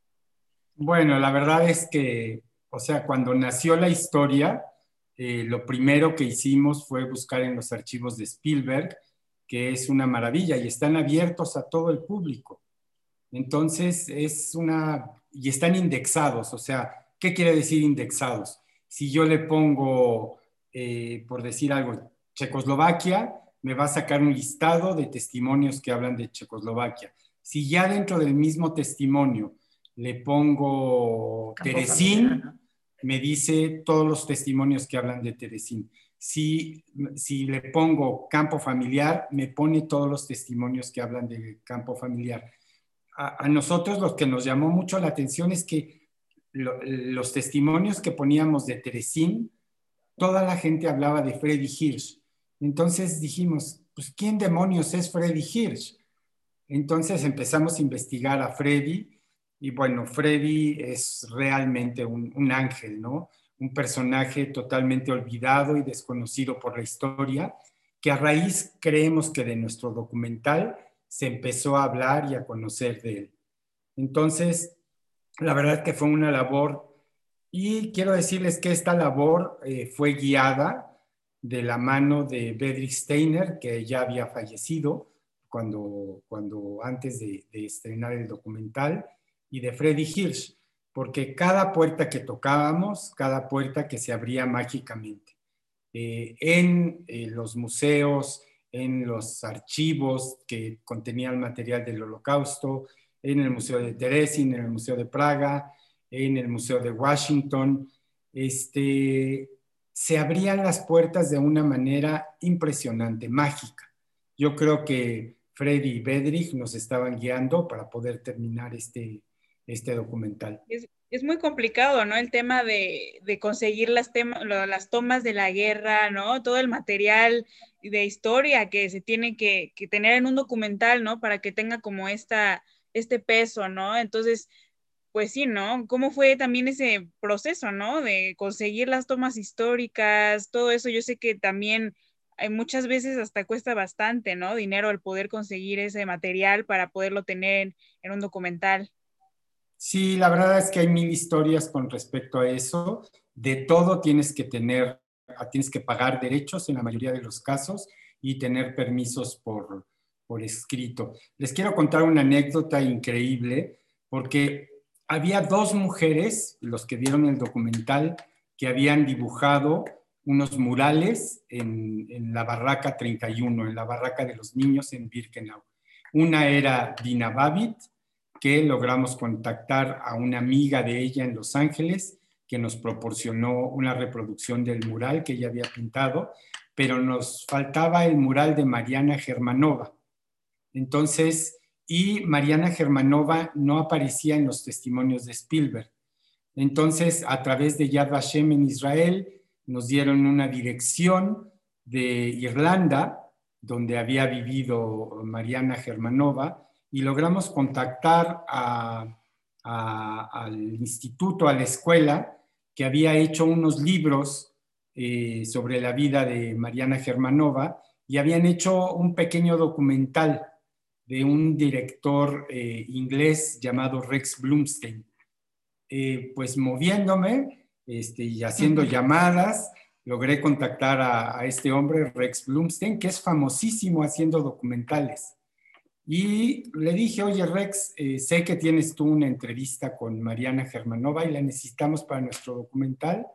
Bueno, la verdad es que, o sea, cuando nació la historia, eh, lo primero que hicimos fue buscar en los archivos de Spielberg, que es una maravilla y están abiertos a todo el público. Entonces, es una, y están indexados, o sea, ¿qué quiere decir indexados? si yo le pongo, eh, por decir algo, Checoslovaquia, me va a sacar un listado de testimonios que hablan de Checoslovaquia. Si ya dentro del mismo testimonio le pongo Teresín, me dice todos los testimonios que hablan de Teresín. Si, si le pongo campo familiar, me pone todos los testimonios que hablan de campo familiar. A, a nosotros lo que nos llamó mucho la atención es que los testimonios que poníamos de Teresín, toda la gente hablaba de Freddy Hirsch. Entonces dijimos, pues, ¿quién demonios es Freddy Hirsch? Entonces empezamos a investigar a Freddy y bueno, Freddy es realmente un, un ángel, ¿no? Un personaje totalmente olvidado y desconocido por la historia, que a raíz creemos que de nuestro documental se empezó a hablar y a conocer de él. Entonces, la verdad que fue una labor y quiero decirles que esta labor eh, fue guiada de la mano de Bedrich Steiner, que ya había fallecido cuando, cuando antes de, estrenar el documental, y de Freddy Hirsch, porque cada puerta que tocábamos, cada puerta que se abría mágicamente, eh, en eh, los museos, en los archivos que contenían material del holocausto, en el Museo de Teresin, en el Museo de Praga, en el Museo de Washington. Este, se abrían las puertas de una manera impresionante, mágica. Yo creo que Freddy y Bedrich nos estaban guiando para poder terminar este, este documental. Es, muy complicado, ¿no? El tema de, conseguir las, las tomas de la guerra, ¿no? Todo el material de historia que se tiene que, tener en un documental, ¿no? Para que tenga como esta este peso, ¿no? Entonces, pues sí, ¿no? ¿Cómo fue también ese proceso, ¿no? De conseguir las tomas históricas, todo eso, yo sé que también hay muchas veces hasta cuesta bastante, ¿no? Dinero el poder conseguir ese material para poderlo tener en un documental. Sí, la verdad es que hay mil historias con respecto a eso. De todo tienes que tener, tienes que pagar derechos en la mayoría de los casos y tener permisos por, por escrito. Les quiero contar una anécdota increíble porque había dos mujeres, los que vieron el documental, que habían dibujado unos murales en, la barraca 31, en la barraca de los niños en Birkenau. Una era Dina Babbitt, que logramos contactar a una amiga de ella en Los Ángeles, que nos proporcionó una reproducción del mural que ella había pintado, pero nos faltaba el mural de Mariana Germanova. Entonces, y Mariana Germanova no aparecía en los testimonios de Spielberg. Entonces, a través de Yad Vashem en Israel, nos dieron una dirección de Irlanda, donde había vivido Mariana Germanova, y logramos contactar al instituto, a la escuela, que había hecho unos libros eh, sobre la vida de Mariana Germanova y habían hecho un pequeño documental de un director eh, inglés llamado Rex Blumstein. Eh, pues moviéndome este, y haciendo llamadas, logré contactar a, este hombre, Rex Blumstein, que es famosísimo haciendo documentales. Y le dije, oye Rex, eh, sé que tienes tú una entrevista con Mariana Germanova y la necesitamos para nuestro documental.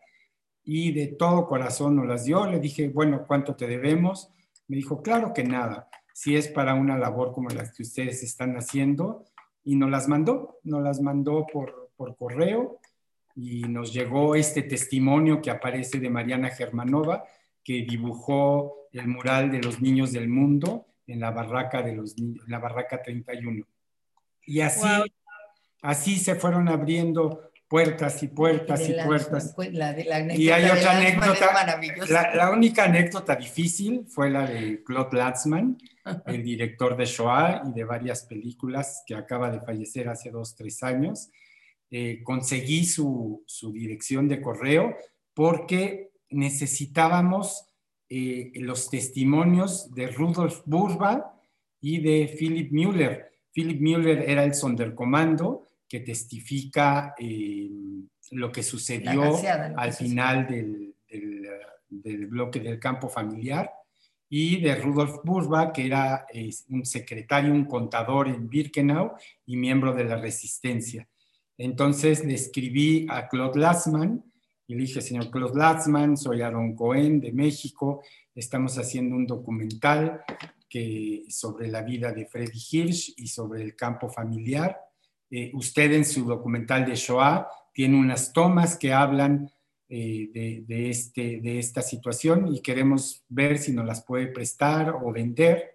Y de todo corazón nos las dio. Le dije, bueno, ¿cuánto te debemos? Me dijo, claro que nada, si es para una labor como la que ustedes están haciendo. Y nos las mandó, nos las mandó por, por correo y nos llegó este testimonio que aparece de Mariana Germanova, que dibujó el mural de los niños del mundo en la barraca, de los, la barraca 31. Y así, así se fueron abriendo puertas y puertas y puertas. y hay otra anécdota. La, la, única anécdota difícil fue la de Claude Latzman, el director de Shoah y de varias películas que acaba de fallecer hace dos, tres años eh, conseguí su, dirección de correo porque necesitábamos eh, los testimonios de Rudolf Burba y de Philip Müller. Philip Müller era el Sonderkommando que testifica eh, lo que sucedió al final del, del, bloque del campo familiar y de Rudolf Burba, que era un secretario, un contador en Birkenau y miembro de la resistencia. Entonces le escribí a Claude Lassman y le dije, señor Claude Lassman, soy Aaron Cohen de México, estamos haciendo un documental que, sobre la vida de Freddy Hirsch y sobre el campo familiar. Eh, usted en su documental de Shoah tiene unas tomas que hablan eh, de, este, de esta situación y queremos ver si nos las puede prestar o vender.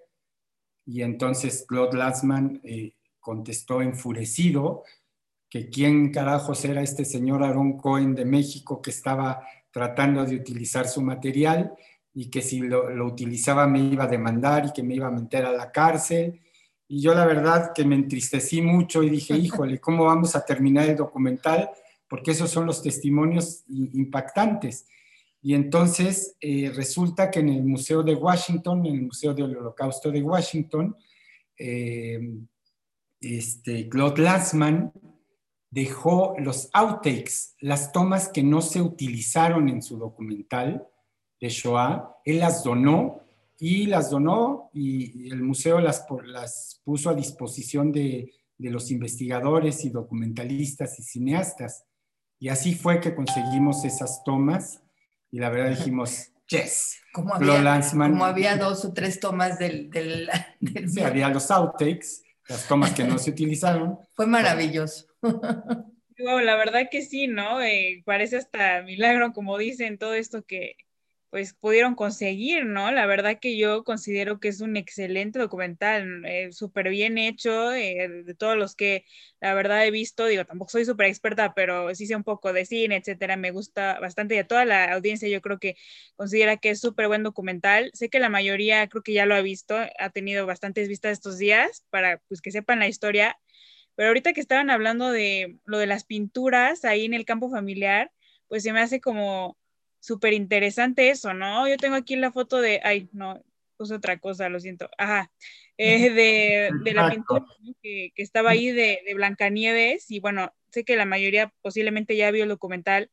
Y entonces Claude Lassman eh, contestó enfurecido que quién carajos era este señor Aaron Cohen de México que estaba tratando de utilizar su material y que si lo, utilizaba me iba a demandar y que me iba a meter a la cárcel. Y yo la verdad que me entristecí mucho y dije, híjole, ¿cómo vamos a terminar el documental? Porque esos son los testimonios impactantes. Y entonces eh, resulta que en el Museo de Washington, en el Museo del Holocausto de Washington, eh, este, Claude Lassman dejó los outtakes, las tomas que no se utilizaron en su documental de Shoah, él las donó y las donó y el museo las, las puso a disposición de, los investigadores y documentalistas y cineastas. Y así fue que conseguimos esas tomas y la verdad dijimos, yes. Como había, como había dos o tres tomas del... del, sí, había los outtakes, las tomas que no se utilizaron. Fue maravilloso. la verdad que sí, ¿no? Eh, parece hasta milagro, como dicen, todo esto que pues pudieron conseguir, ¿no? La verdad que yo considero que es un excelente documental, eh, súper bien hecho, eh, de todos los que la verdad he visto, digo, tampoco soy súper experta, pero sí sé un poco de cine, etcétera, me gusta bastante y a toda la audiencia yo creo que considera que es súper buen documental. Sé que la mayoría creo que ya lo ha visto, ha tenido bastantes vistas estos días para pues que sepan la historia pero ahorita que estaban hablando de lo de las pinturas ahí en el campo familiar, pues se me hace como súper interesante eso, ¿no? Yo tengo aquí la foto de, ay, no, puse otra cosa, lo siento, ajá, eh, de, de, la pintura que, que, estaba ahí de, de Blancanieves y bueno, sé que la mayoría posiblemente ya vio el documental,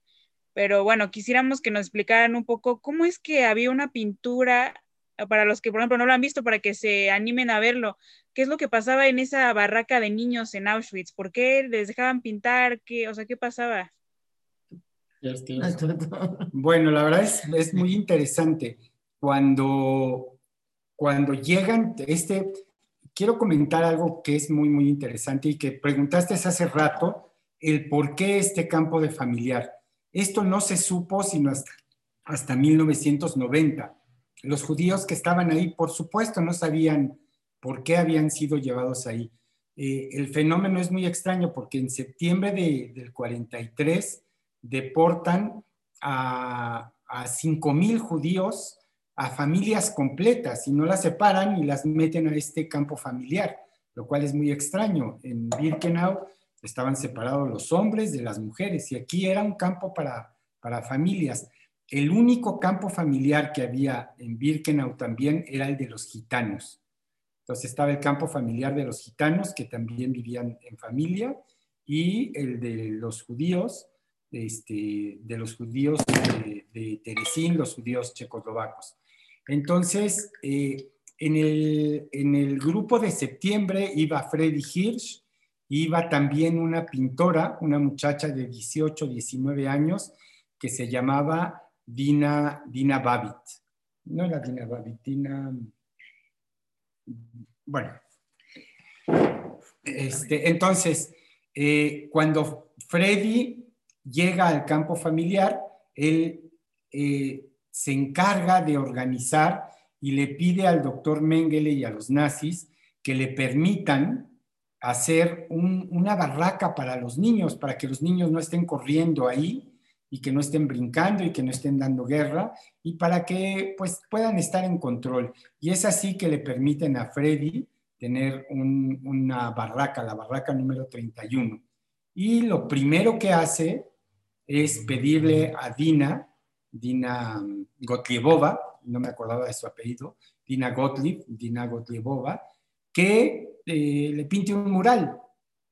pero bueno, quisiéramos que nos explicaran un poco cómo es que había una pintura para los que, por ejemplo, no lo han visto, para que se animen a verlo. ¿Qué es lo que pasaba en esa barraca de niños en Auschwitz? ¿Por qué les dejaban pintar? ¿Qué, o sea, ¿qué pasaba? Bueno, la verdad es, es muy interesante. Cuando, cuando llegan, este, quiero comentar algo que es muy, muy interesante y que preguntaste hace rato, el por qué este campo de familiar. Esto no se supo sino hasta, hasta 1990. Los judíos que estaban ahí, por supuesto, no sabían por qué habían sido llevados ahí. Eh, el fenómeno es muy extraño porque en septiembre de, del 43 deportan a, a 5.000 judíos a familias completas y no las separan y las meten a este campo familiar, lo cual es muy extraño. En Birkenau estaban separados los hombres de las mujeres y aquí era un campo para, para familias. El único campo familiar que había en Birkenau también era el de los gitanos. Entonces estaba el campo familiar de los gitanos que también vivían en familia y el de los judíos, este, de los judíos de, Teresín, los judíos checoslovacos. Entonces, eh, en, el, en, el, grupo de septiembre iba Freddy Hirsch, iba también una pintora, una muchacha de 18, 19 años, que se llamaba Dina, Dina Babit. No era Dina Babit, Dina... Bueno. Este, entonces, eh, cuando Freddy llega al campo familiar, él eh, se encarga de organizar y le pide al doctor Mengele y a los nazis que le permitan hacer una barraca para los niños, para que los niños no estén corriendo ahí y que no estén brincando y que no estén dando guerra y para que pues puedan estar en control. Y es así que le permiten a Freddy tener una barraca, la barraca número 31. Y lo primero que hace es pedirle a Dina Dina Gotliebova, no me acordaba de su apellido, Dina Gottlieb, Dina Gotliebova, que eh, le pinte un mural.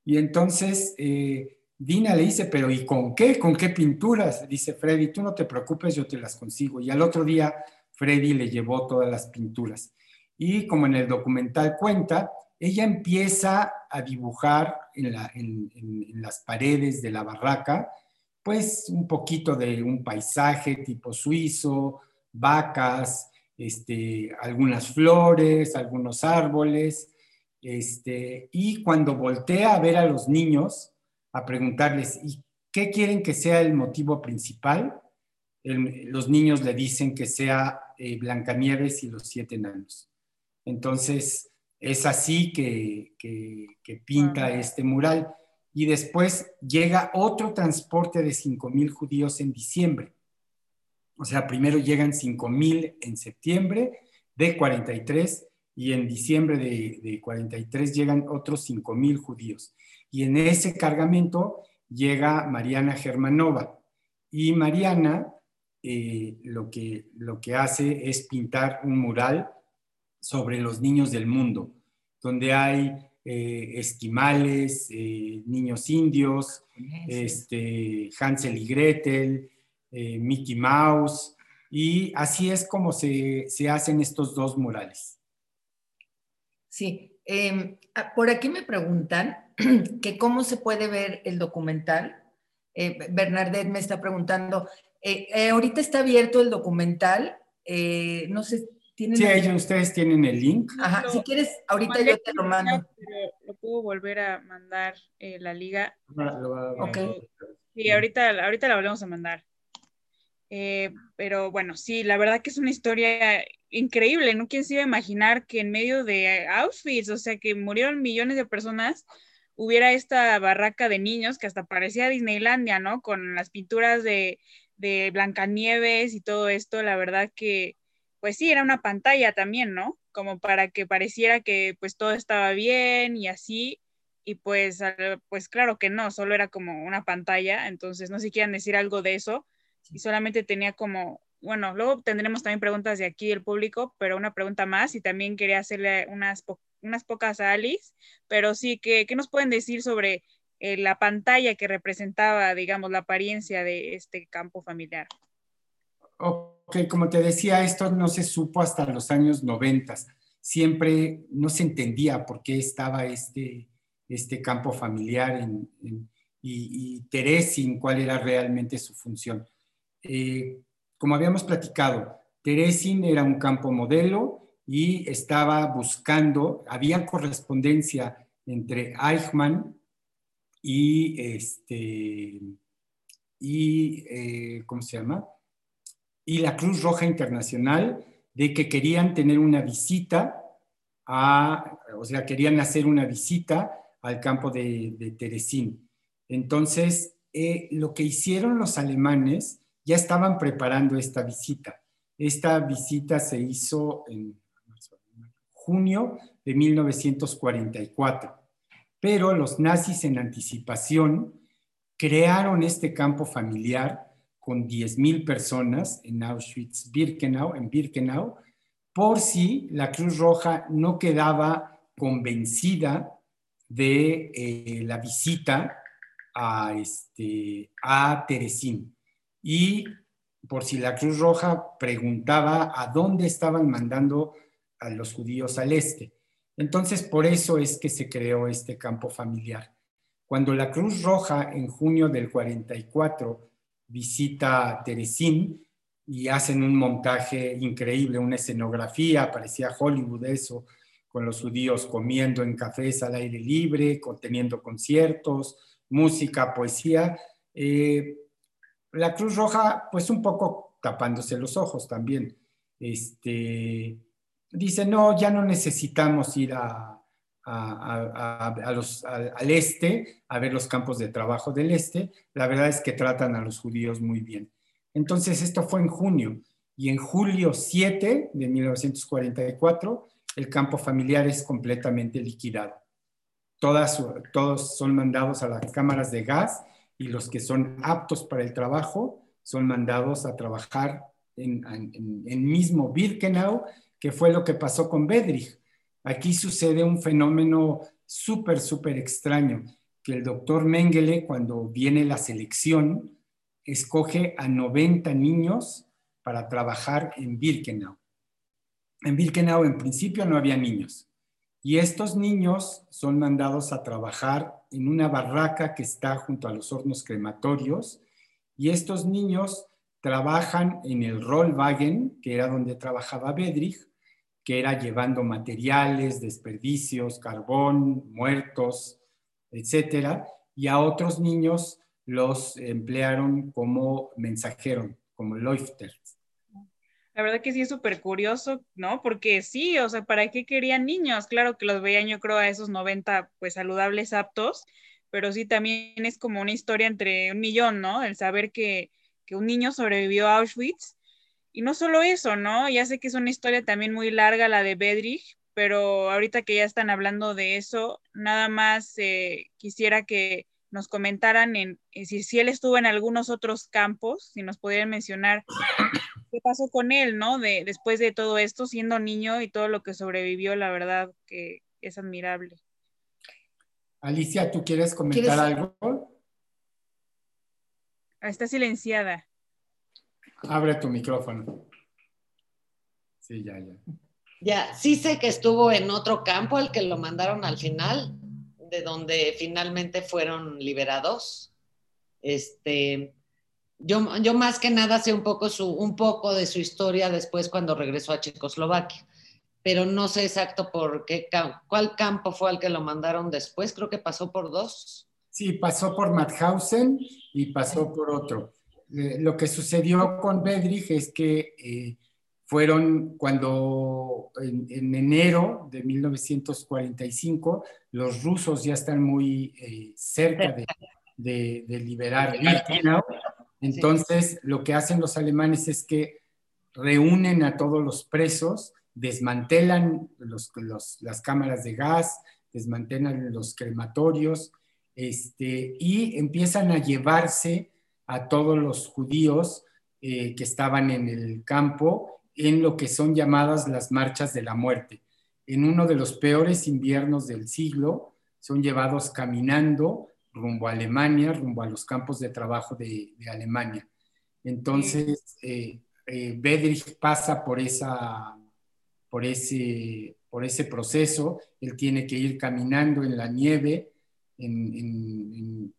Y entonces eh, Dina le dice, pero ¿y con qué? ¿Con qué pinturas? Dice Freddy, tú no te preocupes, yo te las consigo. Y al otro día Freddy le llevó todas las pinturas. Y como en el documental cuenta, ella empieza a dibujar en, las paredes de la barraca pues un poquito de un paisaje tipo suizo, vacas, este, algunas flores, algunos árboles, este, y cuando voltea a ver a los niños, a preguntarles, ¿y qué quieren que sea el motivo principal? los niños le dicen que sea eh, Blancanieves y los siete enanos. Entonces, es así que, que pinta este mural y después llega otro transporte de 5.000 judíos en diciembre. O sea, primero llegan 5.000 en septiembre de 43 y en diciembre de, 43 llegan otros 5.000 judíos. Y en ese cargamento llega Mariana Germanova. Y Mariana eh, lo, que, lo que hace es pintar un mural sobre los niños del mundo, donde hay eh, esquimales, eh, niños indios, este, Hansel y Gretel, eh, Mickey Mouse, y así es como se, hacen estos dos murales. Sí, em, ah, por aquí me preguntan que cómo se puede ver el documental. Bernadette me está preguntando, ahorita está abierto el documental, no sé Sí, ellos, ustedes tienen el link. Ajá, si quieres, ahorita yo te lo mando. lo puedo volver a mandar eh, la liga. ok. Sí, ahorita, ahorita la volvemos a mandar. Eh, pero bueno, sí, la verdad que es una historia increíble, ¿no? ¿Quién se iba a imaginar que en medio de Auschwitz, o sea, que murieron millones de personas, hubiera esta barraca de niños que hasta parecía Disneylandia, ¿no? Con las pinturas de, de Blancanieves y todo esto, la verdad que pues sí, era una pantalla también, ¿no? Como para que pareciera que pues todo estaba bien y así, y pues, pues claro que no, solo era como una pantalla, entonces no sé si quieran decir algo de eso, y solamente tenía como, bueno, luego tendremos también preguntas de aquí del público, pero una pregunta más, y también quería hacerle unas, unas pocas Alice, pero sí, ¿qué, qué nos pueden decir sobre eh, la pantalla que representaba, digamos, la apariencia de este campo familiar? Ok, como te decía, esto no se supo hasta los años 90. Siempre no se entendía por qué estaba este, este campo familiar y, y Teresin, cuál era realmente su función. Eh, como habíamos platicado, Teresin era un campo modelo y estaba buscando, había correspondencia entre Eichmann y este y eh, ¿cómo se llama? y la Cruz Roja Internacional de que querían tener una visita a, o sea, querían hacer una visita al campo de, de. Entonces, eh, lo que hicieron los alemanes, ya estaban preparando esta visita. Esta visita se hizo en junio de 1944, pero los nazis en anticipación crearon este campo familiar con 10.000 personas en Auschwitz-Birkenau, en Birkenau, por si la Cruz Roja no quedaba convencida de eh, la visita a, este, a Teresín. Y por si la Cruz Roja preguntaba a dónde estaban mandando a los judíos al este. Entonces, por eso es que se creó este campo familiar. Cuando la Cruz Roja en junio del 44 visita Teresín y hacen un montaje increíble, una escenografía, parecía Hollywood eso, con los judíos comiendo en cafés al aire libre, teniendo conciertos, música, poesía. Eh, la Cruz Roja, pues un poco tapándose los ojos también. Este, dice, no, ya no necesitamos ir a, los, al este a ver los campos de trabajo del este. La verdad es que tratan a los judíos muy bien. Entonces, esto fue en junio. Y en julio 7 de 1944, el campo familiar es completamente liquidado. Todas, todos son mandados a las cámaras de gas y los que son aptos para el trabajo son mandados a trabajar en, en, mismo Birkenau, que fue lo que pasó con Bedrich. Aquí sucede un fenómeno súper, súper extraño, que el doctor Mengele, cuando viene la selección, escoge a 90 niños para trabajar en Birkenau. En Birkenau en principio no había niños y estos niños son mandados a trabajar en una barraca que está junto a los hornos crematorios y estos niños trabajan en el Rollwagen, que era donde trabajaba Bedrich, que era llevando materiales, desperdicios, carbón, muertos, etcétera, y a otros niños los emplearon como mensajeros, como loifters. La verdad que sí es súper curioso, ¿no? Porque sí, o sea, ¿para qué querían niños? Claro que los veían yo creo a esos 90 pues saludables aptos, pero sí también es como una historia entre un millón, ¿no? El saber que, que un niño sobrevivió a Auschwitz. Y no solo eso, ¿no? Ya sé que es una historia también muy larga la de Bedrich, pero ahorita que ya están hablando de eso, nada más eh, quisiera que nos comentaran en, si, si, él estuvo en algunos otros campos, si nos pudieran mencionar qué pasó con él, ¿no? De, después de todo esto, siendo niño y todo lo que sobrevivió, la verdad que es admirable. Alicia, ¿tú quieres comentar algo? Ah, está silenciada. Abre tu micrófono. Sí, ya, ya. Ya, sí sé que estuvo en otro campo, el que lo mandaron al final, de donde finalmente fueron liberados. Este, yo, yo más que nada sé un poco, su, un poco de su historia después cuando regresó a Checoslovaquia, pero no sé exacto por qué, cuál campo fue al que lo mandaron después, creo que pasó por dos. Sí, pasó por Mauthausen y pasó por otro. Eh, lo que sucedió con Bedrich es que eh, fueron cuando en, enero de 1945 los rusos ya están muy eh, cerca de, liberar Birkenau. Entonces, lo que hacen los alemanes es que reúnen a todos los presos, desmantelan las cámaras de gas, desmantelan los crematorios este, y empiezan a llevarse a todos los judíos eh, que estaban en el campo en lo que son llamadas las marchas de la muerte. En uno de los peores inviernos del siglo, son llevados caminando rumbo a Alemania, rumbo a los campos de trabajo de, Alemania. Entonces, eh, eh, Bedrich pasa por, esa, por, ese, por ese proceso, él tiene que ir caminando en la nieve y,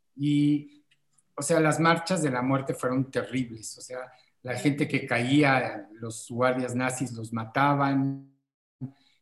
o sea, las marchas de la muerte fueron terribles, o sea, la gente que caía, los guardias nazis los mataban,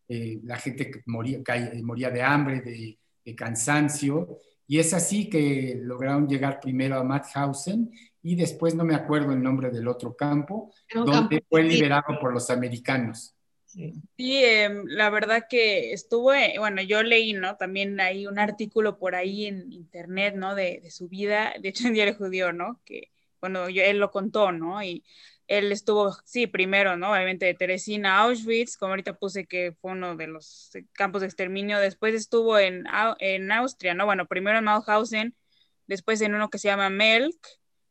eh, la gente moría, moría de hambre, de, cansancio, y es así que lograron llegar primero a Mauthausen y después no me acuerdo el nombre del otro campo, donde fue liberado por los americanos. Sí, em, la verdad que estuvo, bueno, yo leí, ¿no? También hay un artículo por ahí en internet, ¿no? De, de su vida, de hecho en Diario Judío, ¿no? Que, bueno, yo, él lo contó, ¿no? Y él estuvo, sí, primero, ¿no? Obviamente de Teresina Auschwitz, como ahorita puse que fue uno de los campos de exterminio, después estuvo en, en Austria, ¿no? Bueno, primero en Mauthausen, después en uno que se llama Melk,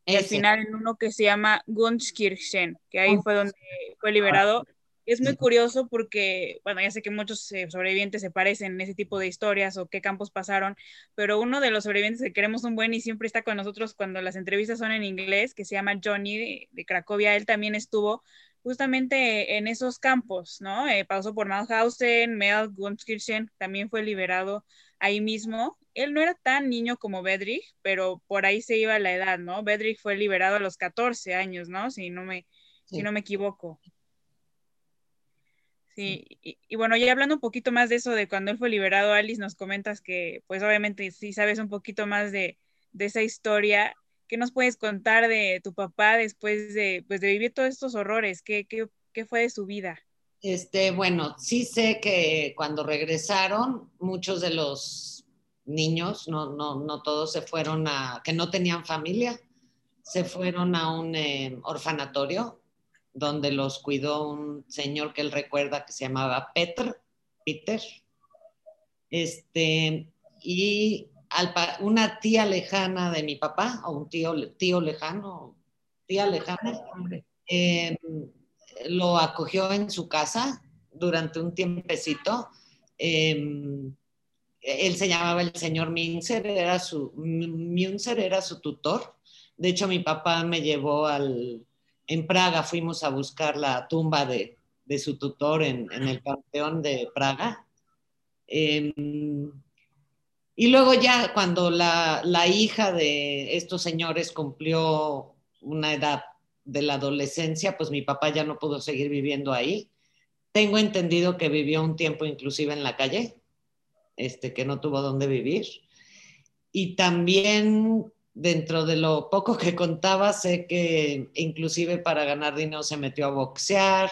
y al final en uno que se llama Gunskirchen, que ahí fue donde fue liberado es muy curioso porque, bueno, ya sé que muchos eh, sobrevivientes se parecen en ese tipo de historias o qué campos pasaron, pero uno de los sobrevivientes que queremos un buen y siempre está con nosotros cuando las entrevistas son en inglés, que se llama Johnny de, Cracovia, él también estuvo justamente en esos campos, ¿no? Eh, pasó por Mauthausen, Mel, Gunskirchen, también fue liberado ahí mismo. Él no era tan niño como Bedrich, pero por ahí se iba la edad, ¿no? Bedrich fue liberado a los 14 años, ¿no? Si no me, si no me equivoco. Sí, y, bueno, ya hablando un poquito más de eso, de cuando él fue liberado, Alice, nos comentas que, pues obviamente sí sabes un poquito más de, esa historia. ¿Qué nos puedes contar de tu papá después de, pues, de vivir todos estos horrores? ¿Qué, qué, fue de su vida? Este, bueno, sí sé que cuando regresaron, muchos de los niños, no, no, no todos se fueron a, que no tenían familia, se fueron a un eh, orfanatorio donde los cuidó un señor que él recuerda que se llamaba Peter, Peter. Este, y una tía lejana de mi papá, o un tío, tío lejano, tía lejana, em, lo acogió en su casa durante un tiempecito. Em, él se llamaba el señor Minzer, era su, Münzer era su tutor. De hecho, mi papá me llevó al, en Praga fuimos a buscar la tumba de, su tutor en, el Panteón de Praga. Em, y luego ya cuando la, hija de estos señores cumplió una edad de la adolescencia, pues mi papá ya no pudo seguir viviendo ahí. Tengo entendido que vivió un tiempo inclusive en la calle, este, que no tuvo dónde vivir. Y también dentro de lo poco que contaba, sé que inclusive para ganar dinero se metió a boxear,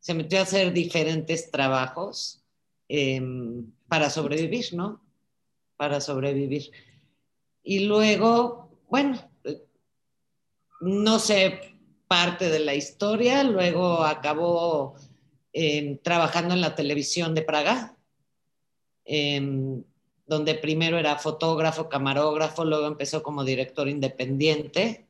se metió a hacer diferentes trabajos em, para sobrevivir, ¿no? Para sobrevivir. Y luego, bueno, no sé parte de la historia, luego acabó em, trabajando en la televisión de Praga. Em, donde primero era fotógrafo, camarógrafo, luego empezó como director independiente.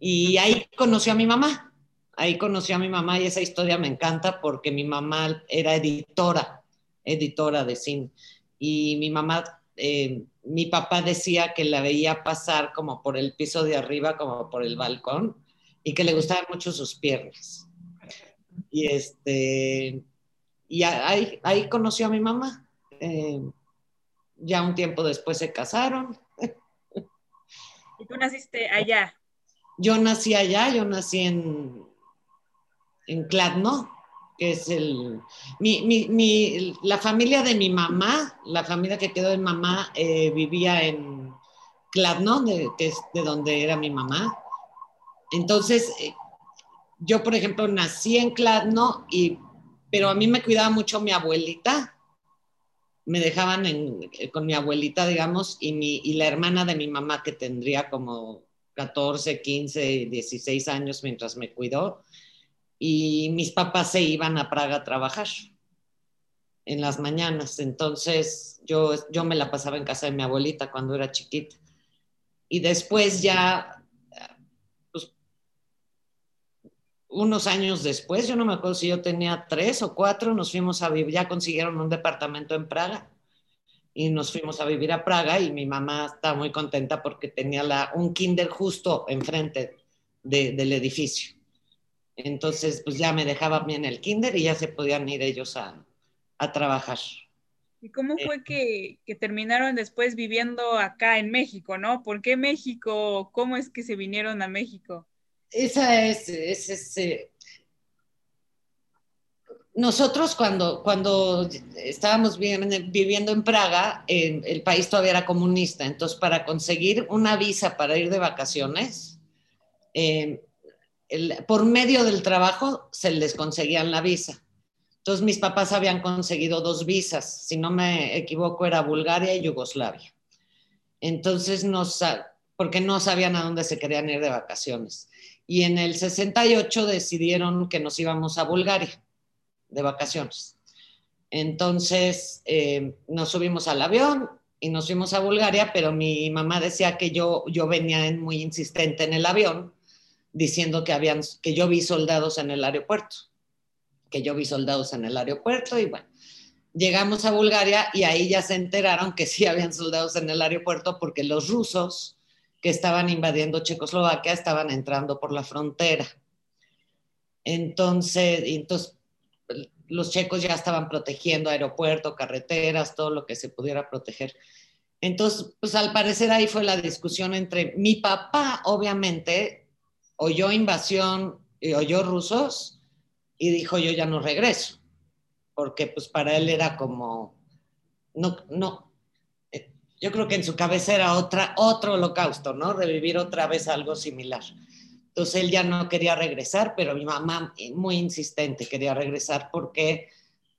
Y ahí conoció a mi mamá. Ahí conoció a mi mamá y esa historia me encanta porque mi mamá era editora, editora de cine. Y mi mamá, eh, mi papá decía que la veía pasar como por el piso de arriba, como por el balcón, y que le gustaban mucho sus piernas. Y este, y ahí, ahí conoció a mi mamá. Eh, ya un tiempo después se casaron. ¿Y tú naciste allá? Yo nací allá, yo nací en, en Kladno, que es el... Mi, la familia de mi mamá, la familia que quedó de mamá, eh, vivía en Kladno, de, que es de donde era mi mamá. Entonces, eh, yo, por ejemplo, nací en Kladno y pero a mí me cuidaba mucho mi abuelita. Me dejaban eh, con mi abuelita, digamos, y, y la hermana de mi mamá, que tendría como 14, 15, 16 años mientras me cuidó. Y mis papás se iban a Praga a trabajar en las mañanas. Entonces yo, yo me la pasaba en casa de mi abuelita cuando era chiquita. Y después ya unos años después, yo no me acuerdo si yo tenía tres o cuatro, nos fuimos a vivir, ya consiguieron un departamento en Praga y nos fuimos a vivir a Praga y mi mamá estaba muy contenta porque tenía la, un kinder justo enfrente del edificio. Entonces, pues ya me dejaba bien el kinder y ya se podían ir ellos a, trabajar. ¿Y cómo fue que, que, terminaron después viviendo acá en México, no? ¿Por qué México? ¿Cómo es que se vinieron a México? Esa es, es, nosotros cuando, cuando estábamos viviendo en Praga, el país todavía era comunista, entonces para conseguir una visa para ir de vacaciones, eh, por medio del trabajo se les conseguían la visa. Entonces mis papás habían conseguido dos visas, si no me equivoco era Bulgaria y Yugoslavia. Entonces, porque no sabían a dónde se querían ir de vacaciones. Y en el 68 decidieron que nos íbamos a Bulgaria de vacaciones. Entonces eh, nos subimos al avión y nos fuimos a Bulgaria, pero mi mamá decía que yo, yo venía muy insistente en el avión, diciendo que, habían, que yo vi soldados en el aeropuerto, que yo vi soldados en el aeropuerto y bueno, llegamos a Bulgaria y ahí ya se enteraron que sí habían soldados en el aeropuerto porque los rusos estaban invadiendo Checoslovaquia estaban entrando por la frontera. Entonces, entonces los checos ya estaban protegiendo aeropuerto, carreteras, todo lo que se pudiera proteger. Entonces, pues al parecer ahí fue la discusión entre mi papá, obviamente, oyó invasión y oyó rusos y dijo yo ya no regreso, porque pues para él era como, no, no, yo creo que en su cabeza era otra, otro holocausto, ¿no? Revivir otra vez algo similar. Entonces él ya no quería regresar, pero mi mamá eh, muy insistente quería regresar porque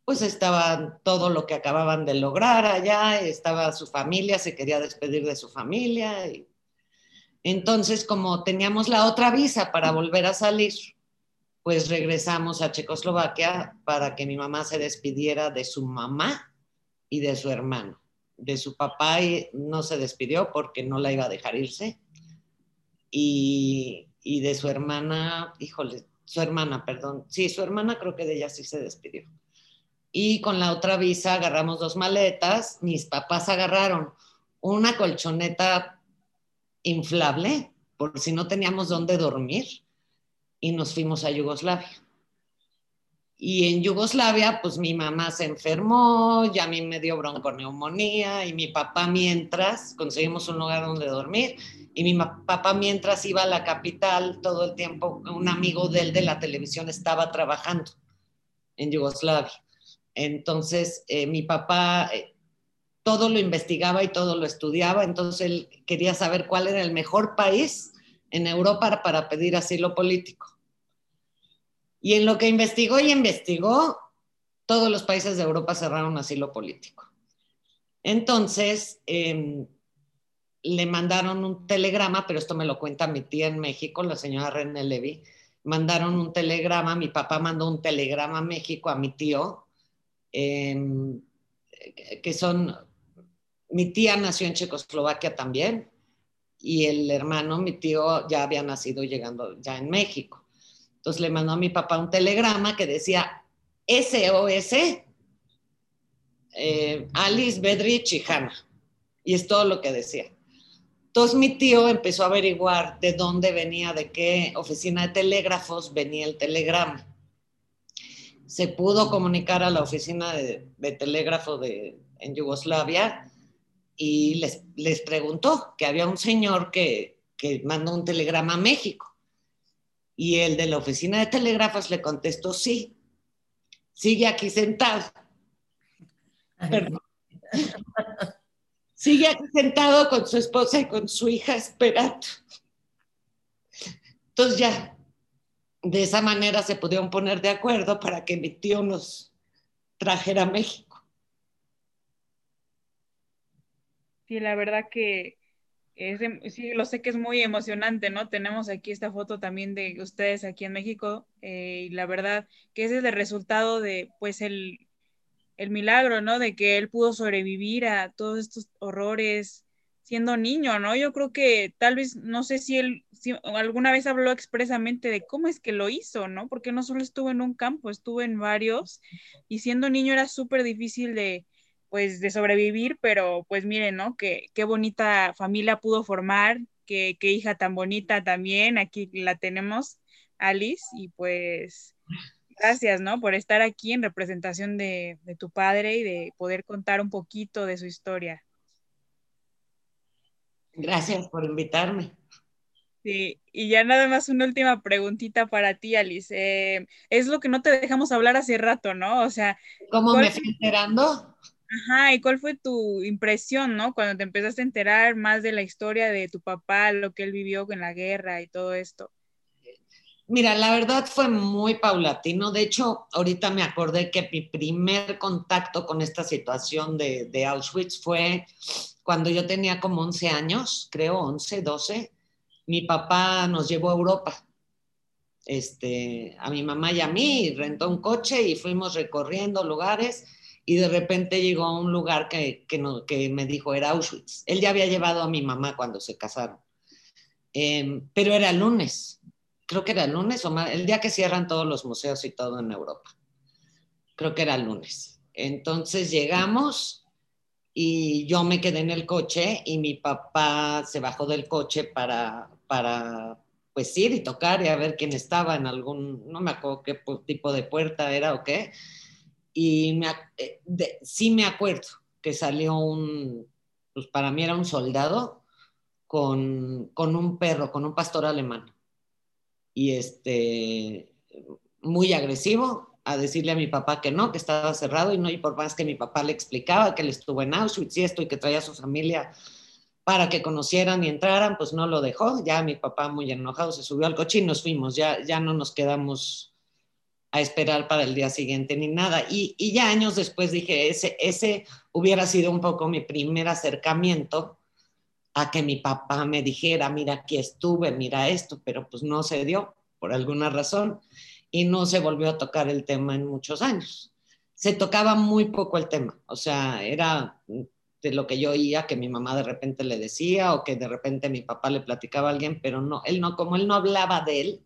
pues estaba todo lo que acababan de lograr allá, estaba su familia, se quería despedir de su familia. Y... Entonces, como teníamos la otra visa para volver a salir, pues regresamos a Checoslovaquia para que mi mamá se despidiera de su mamá y de su hermano. De su papá y no se despidió porque no la iba a dejar irse. Y y de su hermana, híjole, su hermana, perdón, sí, su hermana creo que de ella sí se despidió. Y con la otra visa agarramos dos maletas, mis papás agarraron una colchoneta inflable por si no teníamos dónde dormir y nos fuimos a Yugoslavia. Y en Yugoslavia, pues mi mamá se enfermó, ya a mí me dio bronconeumonía y mi papá mientras conseguimos un lugar donde dormir y mi papá mientras iba a la capital todo el tiempo, un amigo de de la televisión estaba trabajando en Yugoslavia. Entonces, eh, mi papá eh, todo lo investigaba y todo lo estudiaba, entonces él quería saber cuál era el mejor país en Europa para pedir asilo político. Y en lo que investigó y investigó, todos los países de Europa cerraron asilo político. Entonces, eh, le mandaron un telegrama, pero esto me lo cuenta mi tía en México, la señora René Levy, mandaron un telegrama, mi papá mandó un telegrama a México a mi tío, em, que son, mi tía nació en Checoslovaquia también, y el hermano, mi tío, ya había nacido llegando ya en México. Entonces le mandó a mi papá un telegrama que decía SOS, eh, Alice, Bedrich y Hannah. Y es todo lo que decía. Entonces mi tío empezó a averiguar de dónde venía, de qué oficina de telégrafos venía el telegrama. Se pudo comunicar a la oficina de, telégrafo de, en Yugoslavia y les, les, preguntó que había un señor que, que mandó un telegrama a México. Y el de la oficina de telégrafos le contestó, sí, sigue aquí sentado. Perdón sigue aquí sentado con su esposa y con su hija esperando. Entonces ya, de esa manera se pudieron poner de acuerdo para que mi tío nos trajera a México. Sí, la verdad que es, sí, lo sé que es muy emocionante, ¿no? Tenemos aquí esta foto también de ustedes aquí en México eh, y la verdad que ese es el resultado de, pues, el, el milagro, ¿no? De que él pudo sobrevivir a todos estos horrores siendo niño, ¿no? Yo creo que tal vez, no sé si él alguna vez habló expresamente de cómo es que lo hizo, ¿no? Porque no solo estuvo en un campo, estuvo en varios y siendo niño era súper difícil de, pues, de sobrevivir, pero pues miren, ¿no? Que, qué bonita familia pudo formar, qué, qué hija tan bonita también, aquí la tenemos, Alice, y pues Gracias, ¿no? Por estar aquí en representación de, tu padre y de poder contar un poquito de su historia. Gracias por invitarme. Sí, y ya nada más una última preguntita para ti, Alice. Eh, es lo que no te dejamos hablar hace rato, ¿no? O sea, ¿cómo me fui enterando? Ajá, ¿y cuál fue tu impresión, no? Cuando te empezaste a enterar más de la historia de tu papá, lo que él vivió en la guerra y todo esto. Mira, la verdad fue muy paulatino. De hecho, ahorita me acordé que mi primer contacto con esta situación de, de Auschwitz fue cuando yo tenía como 11 años, creo 11, 12. Mi papá nos llevó a Europa este, a mi mamá y a mí, rentó un coche y fuimos recorriendo lugares y de repente llegó a un lugar que, que, no, me dijo era Auschwitz. Él ya había llevado a mi mamá cuando se casaron, em, pero era lunes, creo que era lunes o más, el día que cierran todos los museos y todo en Europa. Creo que era lunes. Entonces llegamos y yo me quedé en el coche y mi papá se bajó del coche para, para pues ir y tocar y a ver quién estaba en algún, no me acuerdo qué tipo de puerta era o qué y me, eh, sí me acuerdo que salió un, pues para mí era un soldado con, con un perro, con un pastor alemán. Y este, muy agresivo, a decirle a mi papá que no, que estaba cerrado y no, y por más que mi papá le explicaba que él estuvo en Auschwitz y esto y que traía a su familia para que conocieran y entraran, pues no lo dejó. Ya mi papá muy enojado se subió al coche y nos fuimos, ya, ya no nos quedamos a esperar para el día siguiente ni nada. Y, ya años después dije, ese, ese hubiera sido un poco mi primer acercamiento a que mi papá me dijera, mira, aquí estuve, mira esto, pero pues no se dio por alguna razón y no se volvió a tocar el tema en muchos años. Se tocaba muy poco el tema, o sea, era de lo que yo oía que mi mamá de repente le decía o que de repente mi papá le platicaba a alguien, pero no, él no, como él no hablaba de él,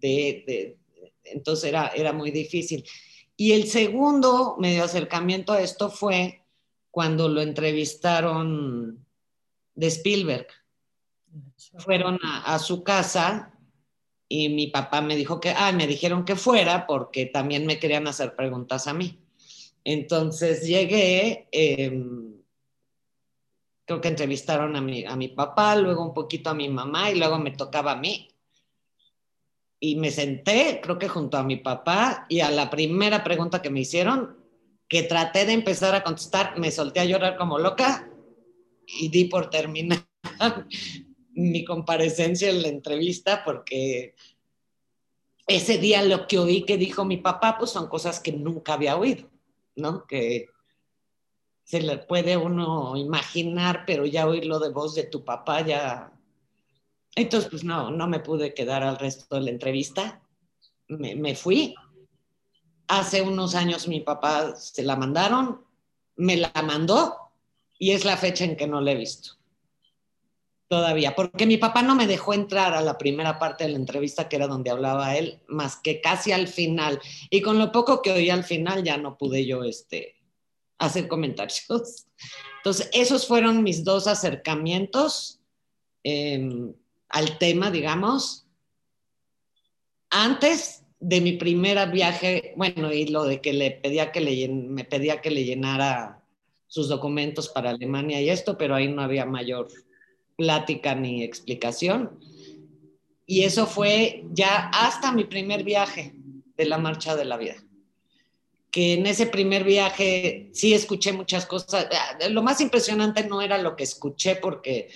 de, entonces era, era muy difícil. Y el segundo medio acercamiento a esto fue cuando lo entrevistaron de Spielberg. Fueron a, su casa y mi papá me dijo que, ah, me dijeron que fuera porque también me querían hacer preguntas a mí. Entonces llegué, em, creo que entrevistaron a mi, a mi papá, luego un poquito a mi mamá y luego me tocaba a mí y me senté, creo que junto a mi papá, y a la primera pregunta que me hicieron, que traté de empezar a contestar, me solté a llorar como loca y di por terminar mi comparecencia en la entrevista porque ese día lo que oí que dijo mi papá, pues son cosas que nunca había oído, ¿no? Que se le puede uno imaginar, pero ya oírlo de voz de tu papá ya entonces, pues no, no me pude quedar al resto de la entrevista. Me, fui. Hace unos años mi papá se la mandaron, me la mandó y es la fecha en que no la he visto. Todavía, porque mi papá no me dejó entrar a la primera parte de la entrevista, que era donde hablaba él, más que casi al final. Y con lo poco que oí al final ya no pude yo este, hacer comentarios. Entonces, esos fueron mis dos acercamientos. Eh, al tema, digamos, antes de mi primer viaje, bueno, y lo de que le pedía que me pedía que le llenara sus documentos para Alemania y esto, pero ahí no había mayor plática ni explicación. Y eso fue ya hasta mi primer viaje de la Marcha de la Vida. Que en ese primer viaje sí escuché muchas cosas. Lo más impresionante no era lo que escuché, porque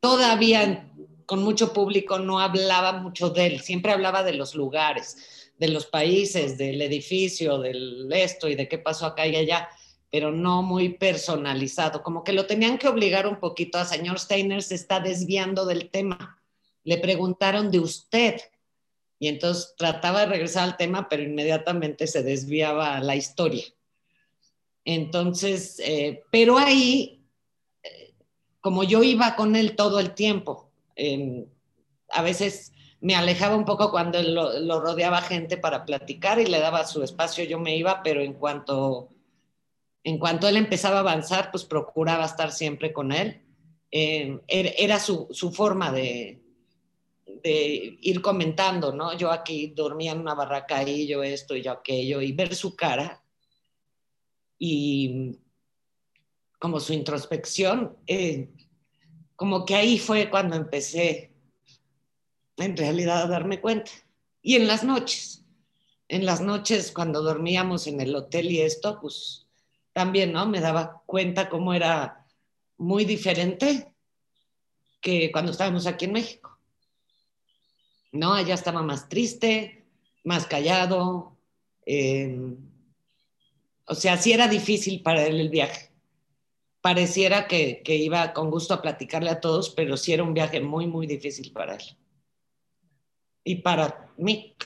todavía con mucho público no hablaba mucho de él, siempre hablaba de los lugares, de los países, del edificio, del esto y de qué pasó acá y allá, pero no muy personalizado, como que lo tenían que obligar un poquito a señor Steiner se está desviando del tema. Le preguntaron de usted y entonces trataba de regresar al tema, pero inmediatamente se desviaba la historia. Entonces, eh, pero ahí, eh, como yo iba con él todo el tiempo, a veces me alejaba un poco cuando lo, rodeaba gente para platicar y le daba su espacio, yo me iba, pero en cuanto, en cuanto él empezaba a avanzar, pues procuraba estar siempre con él. Eh, era su, forma de, de, ir comentando, ¿no? Yo aquí dormía en una barraca y yo esto y yo aquello, y ver su cara y como su introspección. Eh, como que ahí fue cuando empecé en realidad a darme cuenta. Y en las noches, en las noches cuando dormíamos en el hotel y esto, pues también, ¿no? Me daba cuenta cómo era muy diferente que cuando estábamos aquí en México. No, allá estaba más triste, más callado. Eh, o sea, sí era difícil para él el viaje. Pareciera que, que, iba con gusto a platicarle a todos, pero sí era un viaje muy, muy difícil para él. Y para mí.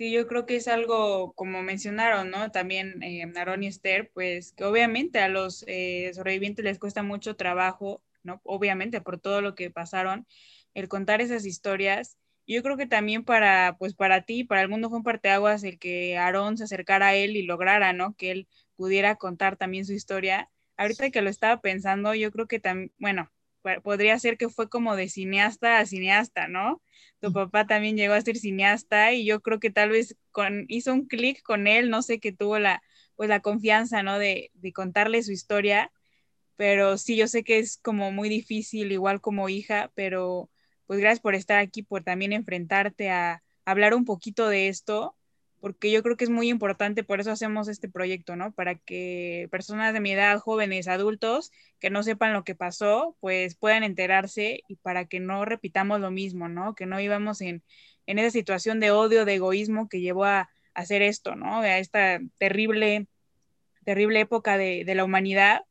Sí, yo creo que es algo, como mencionaron, ¿no? También eh, y Esther, pues que obviamente a los eh, sobrevivientes les cuesta mucho trabajo, ¿no? Obviamente por todo lo que pasaron, el contar esas historias. Yo creo que también para, pues para ti, para el mundo fue un parteaguas el que Aarón se acercara a él y lograra, ¿no? Que él pudiera contar también su historia. Ahorita que lo estaba pensando, yo creo que también, bueno, podría ser que fue como de cineasta a cineasta, ¿no? Tu papá también llegó a ser cineasta y yo creo que tal vez con, hizo un clic con él, no sé, que tuvo la, pues la confianza, ¿no? De, de contarle su historia, pero sí, yo sé que es como muy difícil, igual como hija, pero pues gracias por estar aquí, por también enfrentarte a hablar un poquito de esto porque yo creo que es muy importante, por eso hacemos este proyecto, ¿no? Para que personas de mi edad, jóvenes, adultos, que no sepan lo que pasó, pues puedan enterarse y para que no repitamos lo mismo, ¿no? Que no íbamos en, en esa situación de odio, de egoísmo que llevó a, hacer esto, ¿no? A esta terrible, terrible época de, de la humanidad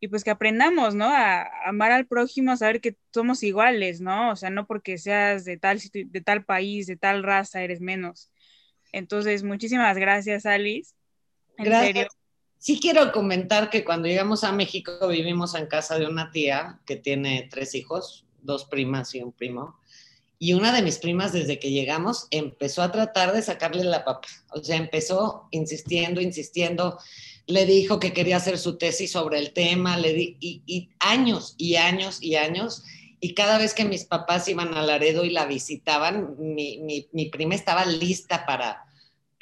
y pues que aprendamos, ¿no? A, amar al prójimo, a saber que somos iguales, ¿no? O sea, no porque seas de tal, de tal país, de tal raza, eres menos entonces, muchísimas gracias, Alice. gracias. Sí quiero comentar que cuando llegamos a México vivimos en casa de una tía que tiene tres hijos, dos primas y un primo. Y una de mis primas desde que llegamos empezó a tratar de sacarle la papa. O sea, empezó insistiendo, insistiendo. Le dijo que quería hacer su tesis sobre el tema, le di, y, y años y años y años y cada vez que mis papás iban a Laredo y la visitaban, mi, mi, mi, prima estaba lista para,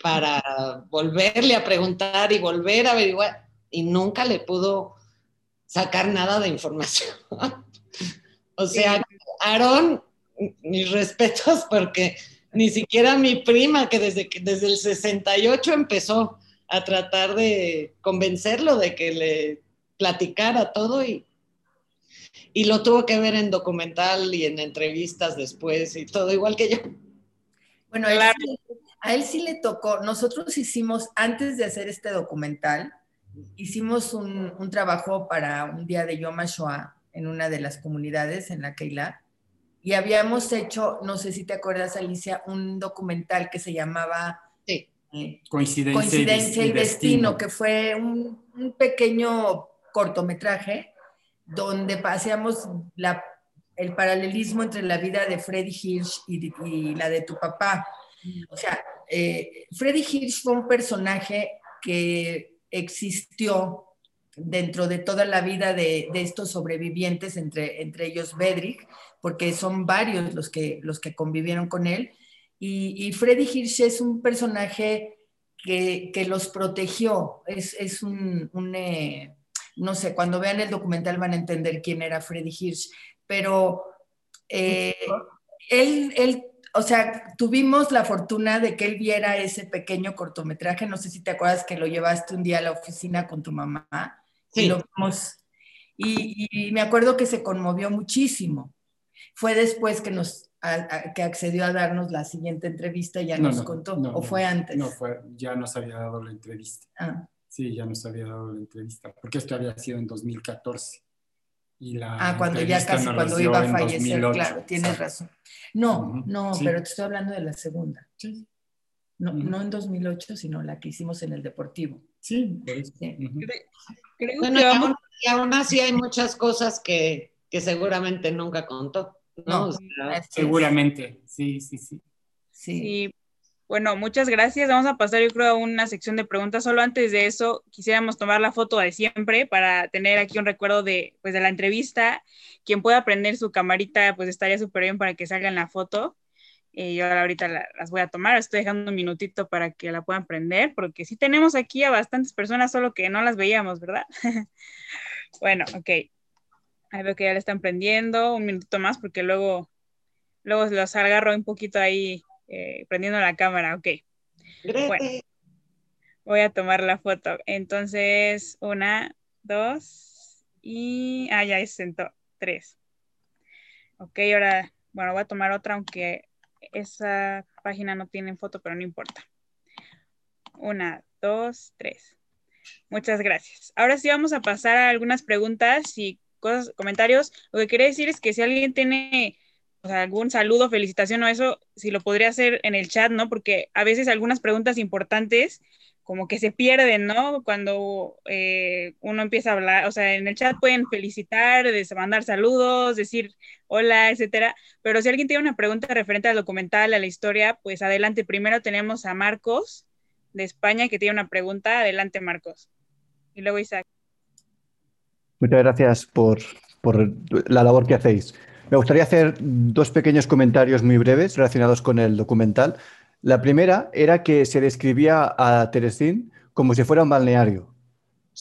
para volverle a preguntar y volver a averiguar, y nunca le pudo sacar nada de información. o sea, Aarón, mis respetos porque ni siquiera mi prima, que desde, desde el 68 empezó a tratar de convencerlo de que le platicara todo y y lo tuvo que ver en documental y en entrevistas después y todo, igual que yo. Bueno, a él, a él sí le tocó, nosotros hicimos, antes de hacer este documental, hicimos un, un trabajo para un día de Yom HaShoah en una de las comunidades en la Keilah, y habíamos hecho, no sé si te acuerdas, Alicia, un documental que se llamaba sí. eh, Coincidencia, Coincidencia, y, y destino, destino, que fue un, un pequeño cortometraje donde paseamos la, el paralelismo entre la vida de Freddy Hirsch y, la de tu papá. O sea, eh, Freddy Hirsch fue un personaje que existió dentro de toda la vida de, de estos sobrevivientes, entre, entre ellos Bedrick, porque son varios los que, los que convivieron con él. Y, y Freddy Hirsch es un personaje que, que los protegió, es, es un, un eh, no sé, cuando vean el documental van a entender quién era Freddy Hirsch, pero eh, él, él, o sea, tuvimos la fortuna de que él viera ese pequeño cortometraje, no sé si te acuerdas que lo llevaste un día a la oficina con tu mamá, sí. y lo vimos, y, y, me acuerdo que se conmovió muchísimo. Fue después que nos a, a, que accedió a darnos la siguiente entrevista y ya No, nos no, contó, no, o fue antes. No, fue, ya nos había dado la entrevista. Ah. Sí, ya nos había dado la entrevista, porque esto había sido en 2014. Y la ah, cuando ya casi, cuando iba a fallecer, 2008, claro, tienes ¿sabes? razón. No, no, sí. pero te estoy hablando de la segunda. Sí, No, Ujú. no en 2008, sino la que hicimos en el Deportivo. sí, por eso. Sí. Creo Bueno, que y vamos aún, y aún así hay muchas cosas que, que seguramente nunca contó. ¿no? No, O sea, así es. Seguramente, sí, sí, sí. Sí. Sí, bueno, muchas gracias. Vamos a pasar, yo creo, a una sección de preguntas. Solo antes de eso, quisiéramos tomar la foto de siempre para tener aquí un recuerdo de, pues, de la entrevista. Quien pueda prender su camarita, pues estaría súper bien para que salga en la foto. Eh, yo ahorita la- las voy a tomar. Estoy dejando un minutito para que la puedan prender, porque sí tenemos aquí a bastantes personas, solo que no las veíamos, ¿verdad? bueno, ok. Ahí veo que ya le están prendiendo, un minuto más porque luego, luego los agarro un poquito ahí eh, prendiendo la cámara, ok. Bueno, voy a tomar la foto. Entonces, una, dos y... Ah, ya se sentó. Tres. Ok, ahora, bueno, voy a tomar otra, aunque esa página no tiene foto, pero no importa. Una, dos, tres. Muchas gracias. Ahora sí vamos a pasar a algunas preguntas y cosas, comentarios. Lo que quería decir es que si alguien tiene algún saludo, felicitación o eso, si lo podría hacer en el chat, ¿no? Porque a veces algunas preguntas importantes como que se pierden, ¿no? Cuando eh, uno empieza a hablar, o sea, en el chat pueden felicitar, mandar saludos, decir hola, etcétera, pero si alguien tiene una pregunta referente al documental, a la historia, pues adelante. Primero tenemos a Marcos de España que tiene una pregunta. Adelante, Marcos. Y luego Isaac. Muchas gracias por, por la labor que hacéis. Me gustaría hacer dos pequeños comentarios muy breves relacionados con el documental. La primera era que se describía a Teresín como si fuera un balneario.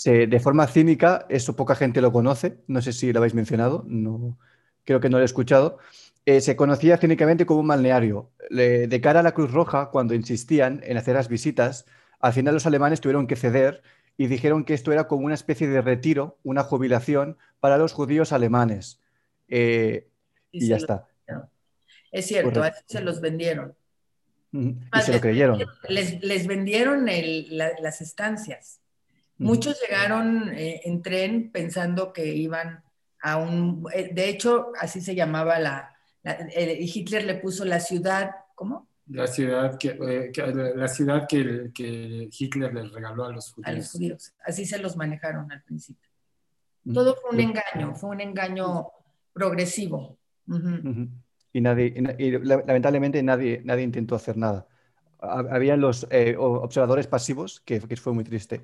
de forma cínica, eso poca gente lo conoce, no sé si lo habéis mencionado, no, creo que no lo he escuchado. Eh, se conocía cínicamente como un balneario. de cara a la Cruz Roja, cuando insistían en hacer las visitas, al final los alemanes tuvieron que ceder y dijeron que esto era como una especie de retiro, una jubilación para los judíos alemanes. Eh, y, ya está. Es cierto, se los vendieron. Y se lo creyeron. Les, vendieron las estancias. Muchos llegaron eh, en tren pensando que iban a un... Eh, de hecho, así se llamaba la... Hitler le puso la ciudad, ¿cómo? La ciudad que, eh, la ciudad que, que, Hitler les regaló a los judíos. A los judíos. Así se los manejaron al principio. Todo fue un engaño, fue un engaño progresivo. Y, nadie, lamentablemente nadie, nadie intentó hacer nada. Había los eh, observadores pasivos, que, fue muy triste.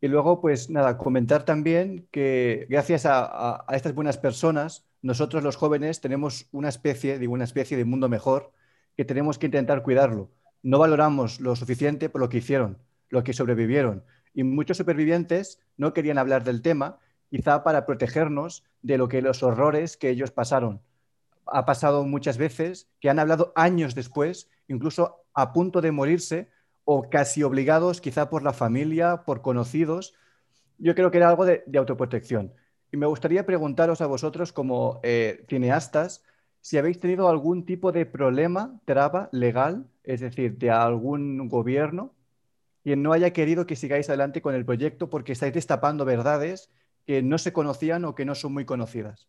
Y luego, pues nada, comentar también que gracias a, estas buenas personas, nosotros los jóvenes tenemos una especie, digo, una especie de mundo mejor que tenemos que intentar cuidarlo. No valoramos lo suficiente por lo que hicieron, lo que sobrevivieron. Y muchos supervivientes no querían hablar del tema, quizá para protegernos de lo que los horrores que ellos pasaron ha pasado muchas veces que han hablado años después, incluso a punto de morirse o casi obligados, quizá por la familia, por conocidos. Yo creo que era algo de, autoprotección. Y me gustaría preguntaros a vosotros como eh, cineastas si habéis tenido algún tipo de problema, traba legal, es decir, de algún gobierno, que no haya querido que sigáis adelante con el proyecto porque estáis destapando verdades que no se conocían o que no son muy conocidas.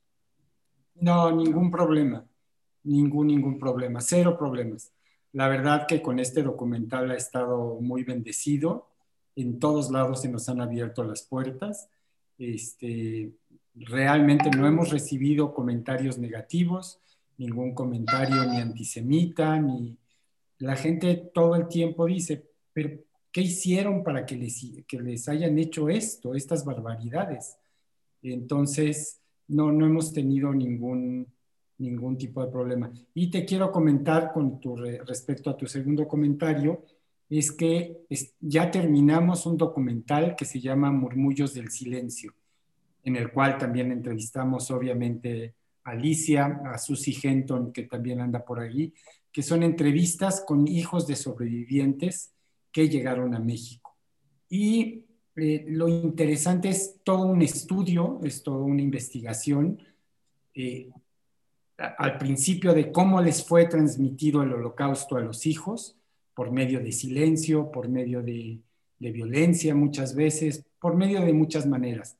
No, ningún problema, ningún, ningún problema, cero problemas. La verdad que con este documental ha estado muy bendecido. En todos lados se nos han abierto las puertas. Este, realmente no hemos recibido comentarios negativos, ningún comentario ni antisemita, ni la gente todo el tiempo dice, pero ¿qué hicieron para que les, que les hayan hecho esto, estas barbaridades? Entonces, no, no hemos tenido ningún, ningún tipo de problema. Y te quiero comentar con tu, respecto a tu segundo comentario, es que ya terminamos un documental que se llama Murmullos del Silencio, en el cual también entrevistamos obviamente a Alicia, a Susie Genton, que también anda por allí, que son entrevistas con hijos de sobrevivientes que llegaron a México. Y eh, lo interesante es todo un estudio, es toda una investigación eh, al principio de cómo les fue transmitido el holocausto a los hijos, por medio de silencio, por medio de, violencia muchas veces, por medio de muchas maneras.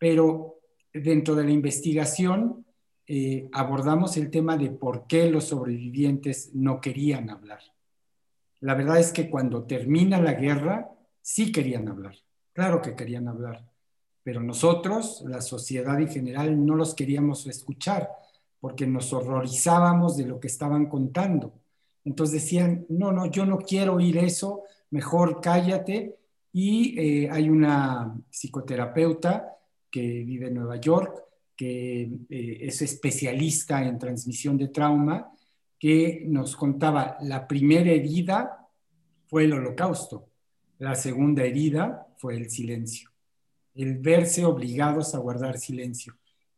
Pero dentro de la investigación eh, abordamos el tema de por qué los sobrevivientes no querían hablar. La verdad es que cuando termina la guerra, sí querían hablar Claro que querían hablar, pero nosotros, la sociedad en general, no los queríamos escuchar porque nos horrorizábamos de lo que estaban contando. Entonces decían, no, no, yo no quiero oír eso, mejor cállate. Y eh, hay una psicoterapeuta que vive en Nueva York, que eh, es especialista en transmisión de trauma, que nos contaba, la primera herida fue el holocausto, la segunda herida fue el silencio, el verse obligados a guardar silencio.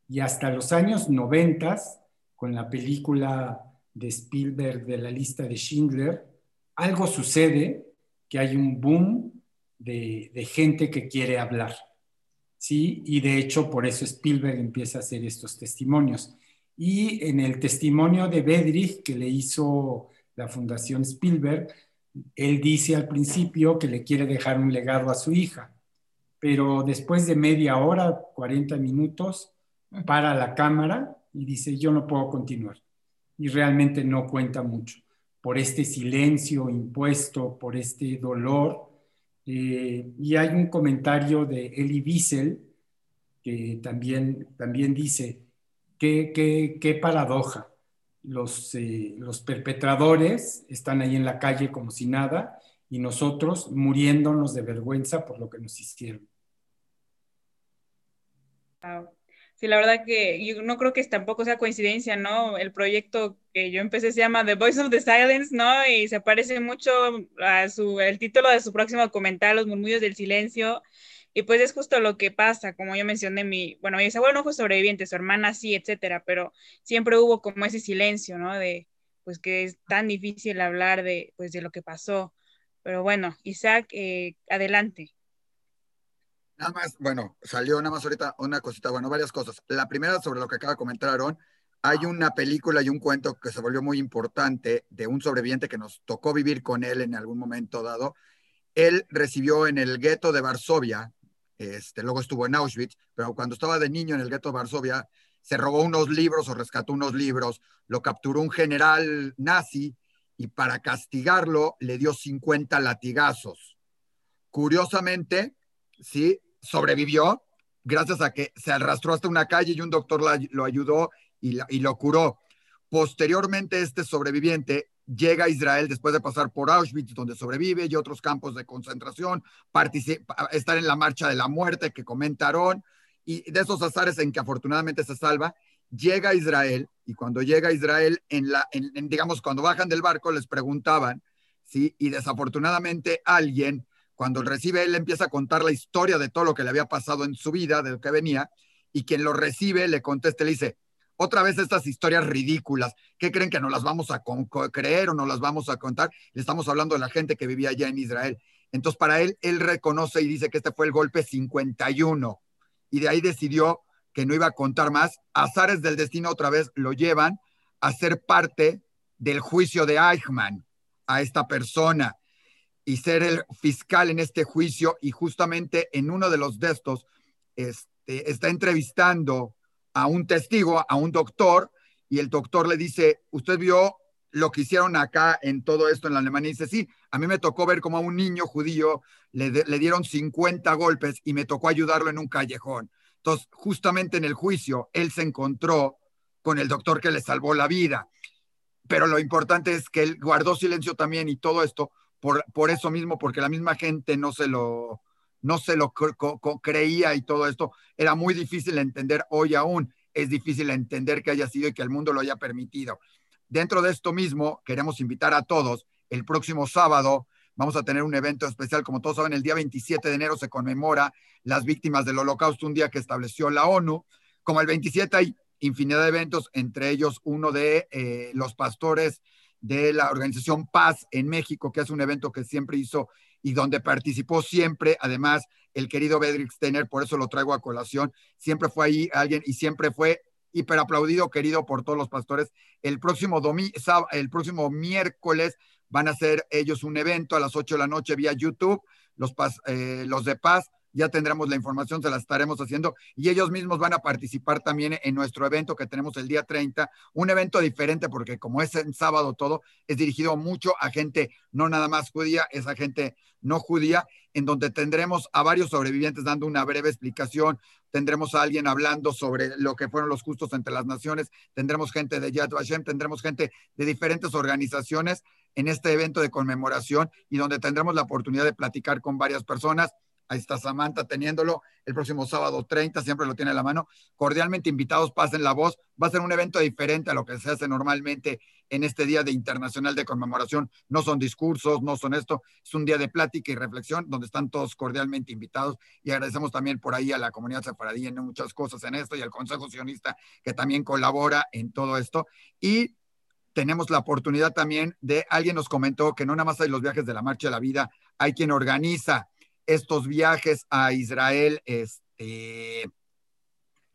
Y hasta los años 90, con la película de Spielberg de la lista de Schindler, algo sucede que hay un boom de, de gente que quiere hablar. ¿sí? Y de hecho, por eso Spielberg empieza a hacer estos testimonios. Y en el testimonio de Bedrich que le hizo la Fundación Spielberg, él dice al principio que le quiere dejar un legado a su hija, pero después de media hora, 40 minutos, para la cámara y dice, yo no puedo continuar. Y realmente no cuenta mucho por este silencio impuesto, por este dolor. Eh, y hay un comentario de Elie Wiesel que también, también dice, qué, qué, qué paradoja los, eh, los perpetradores están ahí en la calle como si nada y nosotros muriéndonos de vergüenza por lo que nos hicieron. Sí, la verdad que yo no creo que tampoco sea coincidencia, ¿no? El proyecto que yo empecé se llama The Voice of the Silence, ¿no? Y se parece mucho a su, el título de su próximo documental, Los murmullos del silencio, y pues es justo lo que pasa, como yo mencioné, mi, bueno, mi bisabuelo no fue sobreviviente, su hermana sí, etcétera, pero siempre hubo como ese silencio, ¿no? De, pues que es tan difícil hablar de, pues de lo que pasó. Pero bueno, Isaac, eh, adelante. Nada más, bueno, salió nada más ahorita una cosita, bueno, varias cosas. La primera sobre lo que acaba de comentar Aaron, hay una película y un cuento que se volvió muy importante de un sobreviviente que nos tocó vivir con él en algún momento dado. Él recibió en el gueto de Varsovia, este, luego estuvo en Auschwitz, pero cuando estaba de niño en el gueto de Varsovia, se robó unos libros o rescató unos libros, lo capturó un general nazi y para castigarlo le dio 50 latigazos. Curiosamente, sí, sobrevivió gracias a que se arrastró hasta una calle y un doctor lo ayudó y, y lo curó. Posteriormente, este sobreviviente llega a Israel después de pasar por Auschwitz, donde sobrevive, y otros campos de concentración, estar en la marcha de la muerte que comentaron, y de esos azares en que afortunadamente se salva, llega a Israel, y cuando llega a Israel, en la, en, digamos, cuando bajan del barco, les preguntaban, ¿sí? Y desafortunadamente alguien, cuando recibe, él empieza a contar la historia de todo lo que le había pasado en su vida, de lo que venía, y quien lo recibe le contesta, le dice, otra vez estas historias ridículas. ¿Qué creen que no las vamos a creer o no las vamos a contar? Le estamos hablando de la gente que vivía allá en Israel. Entonces, para él, él reconoce y dice que este fue el golpe 51. Y de ahí decidió que no iba a contar más. Azares del destino otra vez lo llevan a ser parte del juicio de Eichmann a esta persona y ser el fiscal en este juicio. Y justamente en uno de los de estos este, está entrevistando a un testigo, a un doctor, y el doctor le dice, ¿usted vio lo que hicieron acá en todo esto en la Alemania? Y dice, sí, a mí me tocó ver como a un niño judío le, dieron 50 golpes y me tocó ayudarlo en un callejón. Entonces, justamente en el juicio, él se encontró con el doctor que le salvó la vida. Pero lo importante es que él guardó silencio también y todo esto por, por eso mismo, porque la misma gente no se lo, no se lo creía y todo esto. Era muy difícil entender hoy aún. Es difícil entender que haya sido y que el mundo lo haya permitido. Dentro de esto mismo, queremos invitar a todos. El próximo sábado vamos a tener un evento especial. Como todos saben, el día 27 de enero se conmemora las víctimas del holocausto, un día que estableció la ONU. Como el 27 hay infinidad de eventos, entre ellos uno de eh, los pastores de la organización Paz en México, que es un evento que siempre hizo y donde participó siempre, además, el querido Bedrick Steiner, por eso lo traigo a colación, siempre fue ahí alguien y siempre fue hiper aplaudido, querido por todos los pastores. El próximo, el próximo miércoles van a hacer ellos un evento a las 8 de la noche vía YouTube, los, eh, los de Paz, ya tendremos la información, se la estaremos haciendo y ellos mismos van a participar también en nuestro evento que tenemos el día 30, un evento diferente porque como es en sábado todo, es dirigido mucho a gente no nada más judía, es a gente no judía, en donde tendremos a varios sobrevivientes dando una breve explicación, tendremos a alguien hablando sobre lo que fueron los justos entre las naciones, tendremos gente de Yad Vashem, tendremos gente de diferentes organizaciones en este evento de conmemoración y donde tendremos la oportunidad de platicar con varias personas Ahí está Samantha teniéndolo el próximo sábado 30, siempre lo tiene a la mano. Cordialmente invitados, pasen la voz. Va a ser un evento diferente a lo que se hace normalmente en este Día de Internacional de Conmemoración. No son discursos, no son esto, es un día de plática y reflexión donde están todos cordialmente invitados y agradecemos también por ahí a la comunidad sefaradí en muchas cosas en esto y al Consejo Sionista que también colabora en todo esto. Y tenemos la oportunidad también de, alguien nos comentó que no nada más hay los viajes de la Marcha de la Vida, hay quien organiza estos viajes a Israel, este, eh,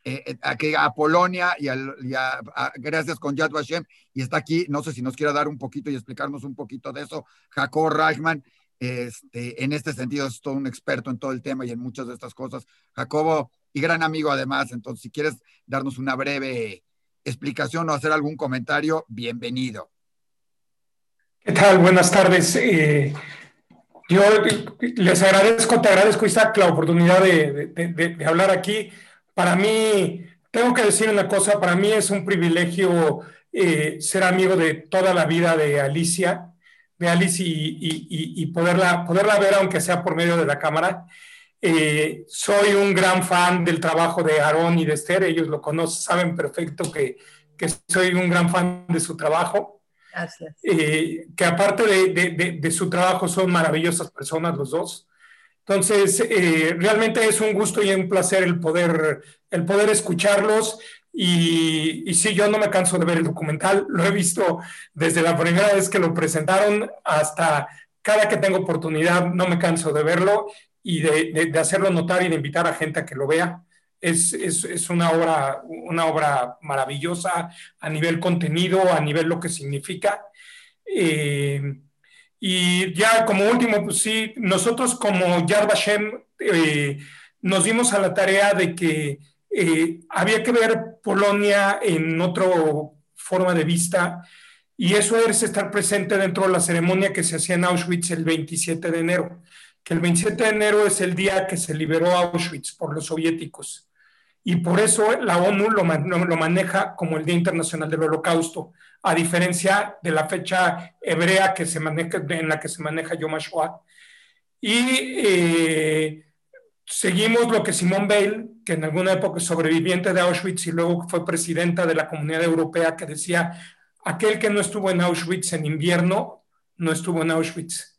eh, a, Polonia y, a, gracias con Yad Vashem, y está aquí, no sé si nos quiera dar un poquito y explicarnos un poquito de eso, Jacob Reichman, este, en este sentido es todo un experto en todo el tema y en muchas de estas cosas. Jacobo, y gran amigo además, entonces si quieres darnos una breve explicación o hacer algún comentario, bienvenido. ¿Qué tal? Buenas tardes. Eh, yo les agradezco, te agradezco, Isaac, la oportunidad de, hablar aquí. Para mí, tengo que decir una cosa, para mí es un privilegio eh, ser amigo de toda la vida de Alicia, de Alice y, poderla, poderla ver, aunque sea por medio de la cámara. Eh, soy un gran fan del trabajo de Aarón y de Esther, ellos lo conocen, saben perfecto que, que soy un gran fan de su trabajo. Eh, que aparte de, de, su trabajo son maravillosas personas los dos. Entonces, eh, realmente es un gusto y un placer el poder, el poder escucharlos. Y, y, sí, yo no me canso de ver el documental. Lo he visto desde la primera vez que lo presentaron hasta cada que tengo oportunidad. No me canso de verlo y de, de hacerlo notar y de invitar a gente a que lo vea es, una, obra, una obra maravillosa a nivel contenido, a nivel lo que significa. Eh, y ya como último, pues sí, nosotros como Yad Vashem eh, nos dimos a la tarea de que eh, había que ver Polonia en otra forma de vista y eso es estar presente dentro de la ceremonia que se hacía en Auschwitz el 27 de enero, que el 27 de enero es el día que se liberó Auschwitz por los soviéticos y por eso la ONU lo, lo, maneja como el Día Internacional del Holocausto, a diferencia de la fecha hebrea que se maneja, en la que se maneja Yom HaShoah. Y eh, seguimos lo que Simone Weil, que en alguna época sobreviviente de Auschwitz y luego fue presidenta de la Comunidad Europea, que decía, aquel que no estuvo en Auschwitz en invierno, no estuvo en Auschwitz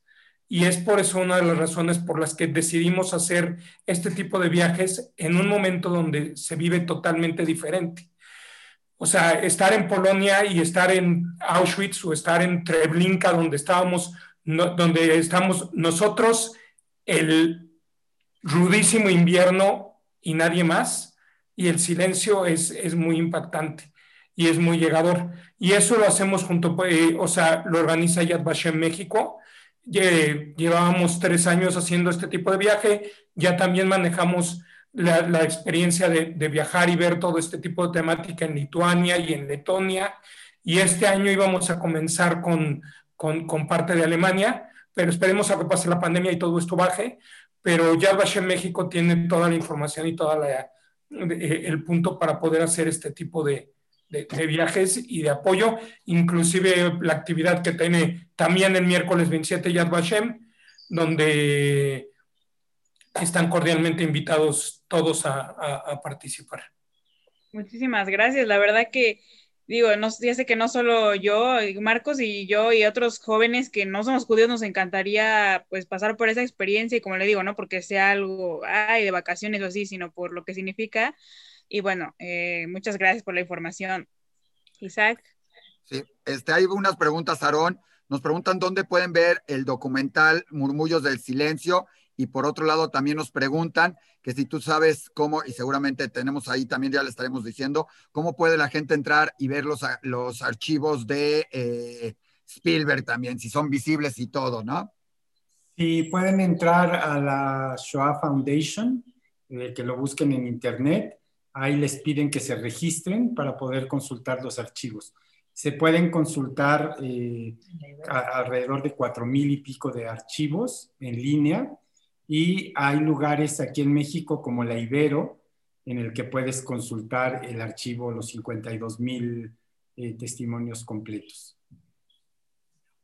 y es por eso una de las razones por las que decidimos hacer este tipo de viajes en un momento donde se vive totalmente diferente. O sea, estar en Polonia y estar en Auschwitz o estar en Treblinka, donde estábamos, donde estamos nosotros, el rudísimo invierno y nadie más, y el silencio es, es muy impactante y es muy llegador. Y eso lo hacemos junto, eh, o sea, lo organiza Yad Vashem México, llevábamos tres años haciendo este tipo de viaje, ya también manejamos la, experiencia de, viajar y ver todo este tipo de temática en Lituania y en Letonia, y este año íbamos a comenzar con, con, parte de Alemania, pero esperemos a que pase la pandemia y todo esto baje, pero ya en México tiene toda la información y todo el punto para poder hacer este tipo de, de, viajes y de apoyo, inclusive la actividad que tiene también el miércoles 27 Yad Vashem, donde están cordialmente invitados todos a, participar. Muchísimas gracias. La verdad que digo, no, ya sé que no solo yo, Marcos y yo y otros jóvenes que no somos judíos nos encantaría pues pasar por esa experiencia y como le digo, no porque sea algo ay, de vacaciones o así, sino por lo que significa y bueno, eh, muchas gracias por la información. Isaac. Sí, este, hay unas preguntas, Aarón. Nos preguntan dónde pueden ver el documental Murmullos del Silencio y por otro lado también nos preguntan que si tú sabes cómo, y seguramente tenemos ahí también ya le estaremos diciendo, cómo puede la gente entrar y ver los, los archivos de eh, Spielberg también, si son visibles y todo, ¿no? Sí, pueden entrar a la Shoah Foundation, eh, que lo busquen en internet Ahí les piden que se registren para poder consultar los archivos. Se pueden consultar eh, alrededor de cuatro mil y pico de archivos en línea y hay lugares aquí en México como la Ibero en el que puedes consultar el archivo, los 52 mil eh, testimonios completos.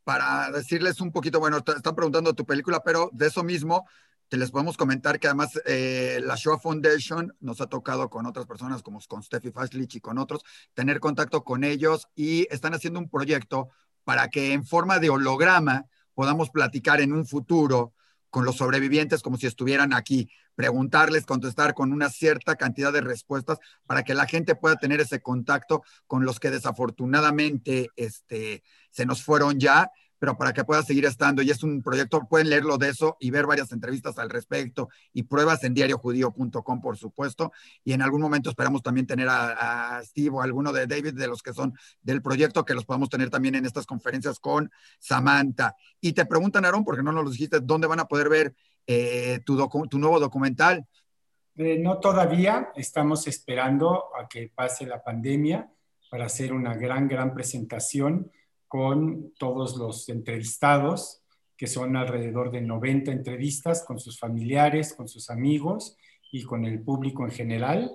Para decirles un poquito, bueno, están preguntando tu película, pero de eso mismo, te les podemos comentar que además eh, la Show Foundation nos ha tocado con otras personas como con Steffi Faslich y con otros, tener contacto con ellos y están haciendo un proyecto para que en forma de holograma podamos platicar en un futuro con los sobrevivientes como si estuvieran aquí, preguntarles, contestar con una cierta cantidad de respuestas para que la gente pueda tener ese contacto con los que desafortunadamente este, se nos fueron ya pero para que pueda seguir estando. Y es un proyecto, pueden leerlo de eso y ver varias entrevistas al respecto y pruebas en diariojudío.com, por supuesto. Y en algún momento esperamos también tener a, Steve o alguno de David, de los que son del proyecto, que los podamos tener también en estas conferencias con Samantha. Y te preguntan, Aaron, porque no nos lo dijiste, ¿dónde van a poder ver eh, tu, tu, nuevo documental? Eh, no todavía, estamos esperando a que pase la pandemia para hacer una gran, gran presentación con todos los entrevistados, que son alrededor de 90 entrevistas con sus familiares, con sus amigos y con el público en general.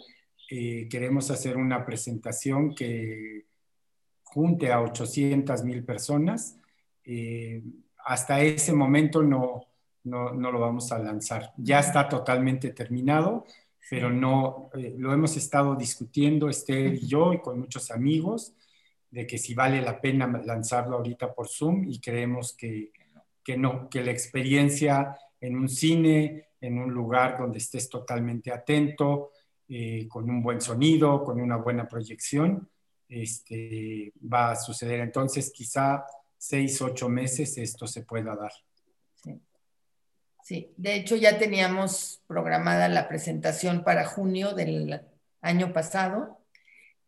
Eh, queremos hacer una presentación que junte a 800 mil personas. Eh, hasta ese momento no, no, no, lo vamos a lanzar. Ya está totalmente terminado, pero no eh, lo hemos estado discutiendo Esther y yo y con muchos amigos de que si vale la pena lanzarlo ahorita por Zoom y creemos que, que no, que la experiencia en un cine, en un lugar donde estés totalmente atento, eh, con un buen sonido, con una buena proyección, este, va a suceder. Entonces, quizá seis, ocho meses esto se pueda dar. Sí. sí, de hecho ya teníamos programada la presentación para junio del año pasado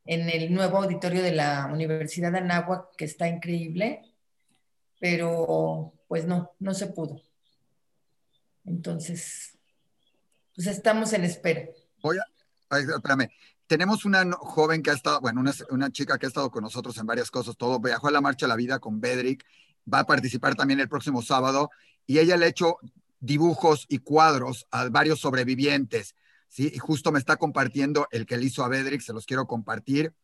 en el nuevo auditorio de la Universidad de Anáhuac, que está increíble, pero pues no, no se pudo. Entonces, pues estamos en espera. Voy a, espérame. Tenemos una joven que ha estado, bueno, una, una, chica que ha estado con nosotros en varias cosas, todo, viajó a la Marcha de la Vida con Bedrick, va a participar también el próximo sábado, y ella le ha hecho dibujos y cuadros a varios sobrevivientes. ¿Sí? Y justo me está compartiendo el que le hizo a Bedrick, se los quiero compartir.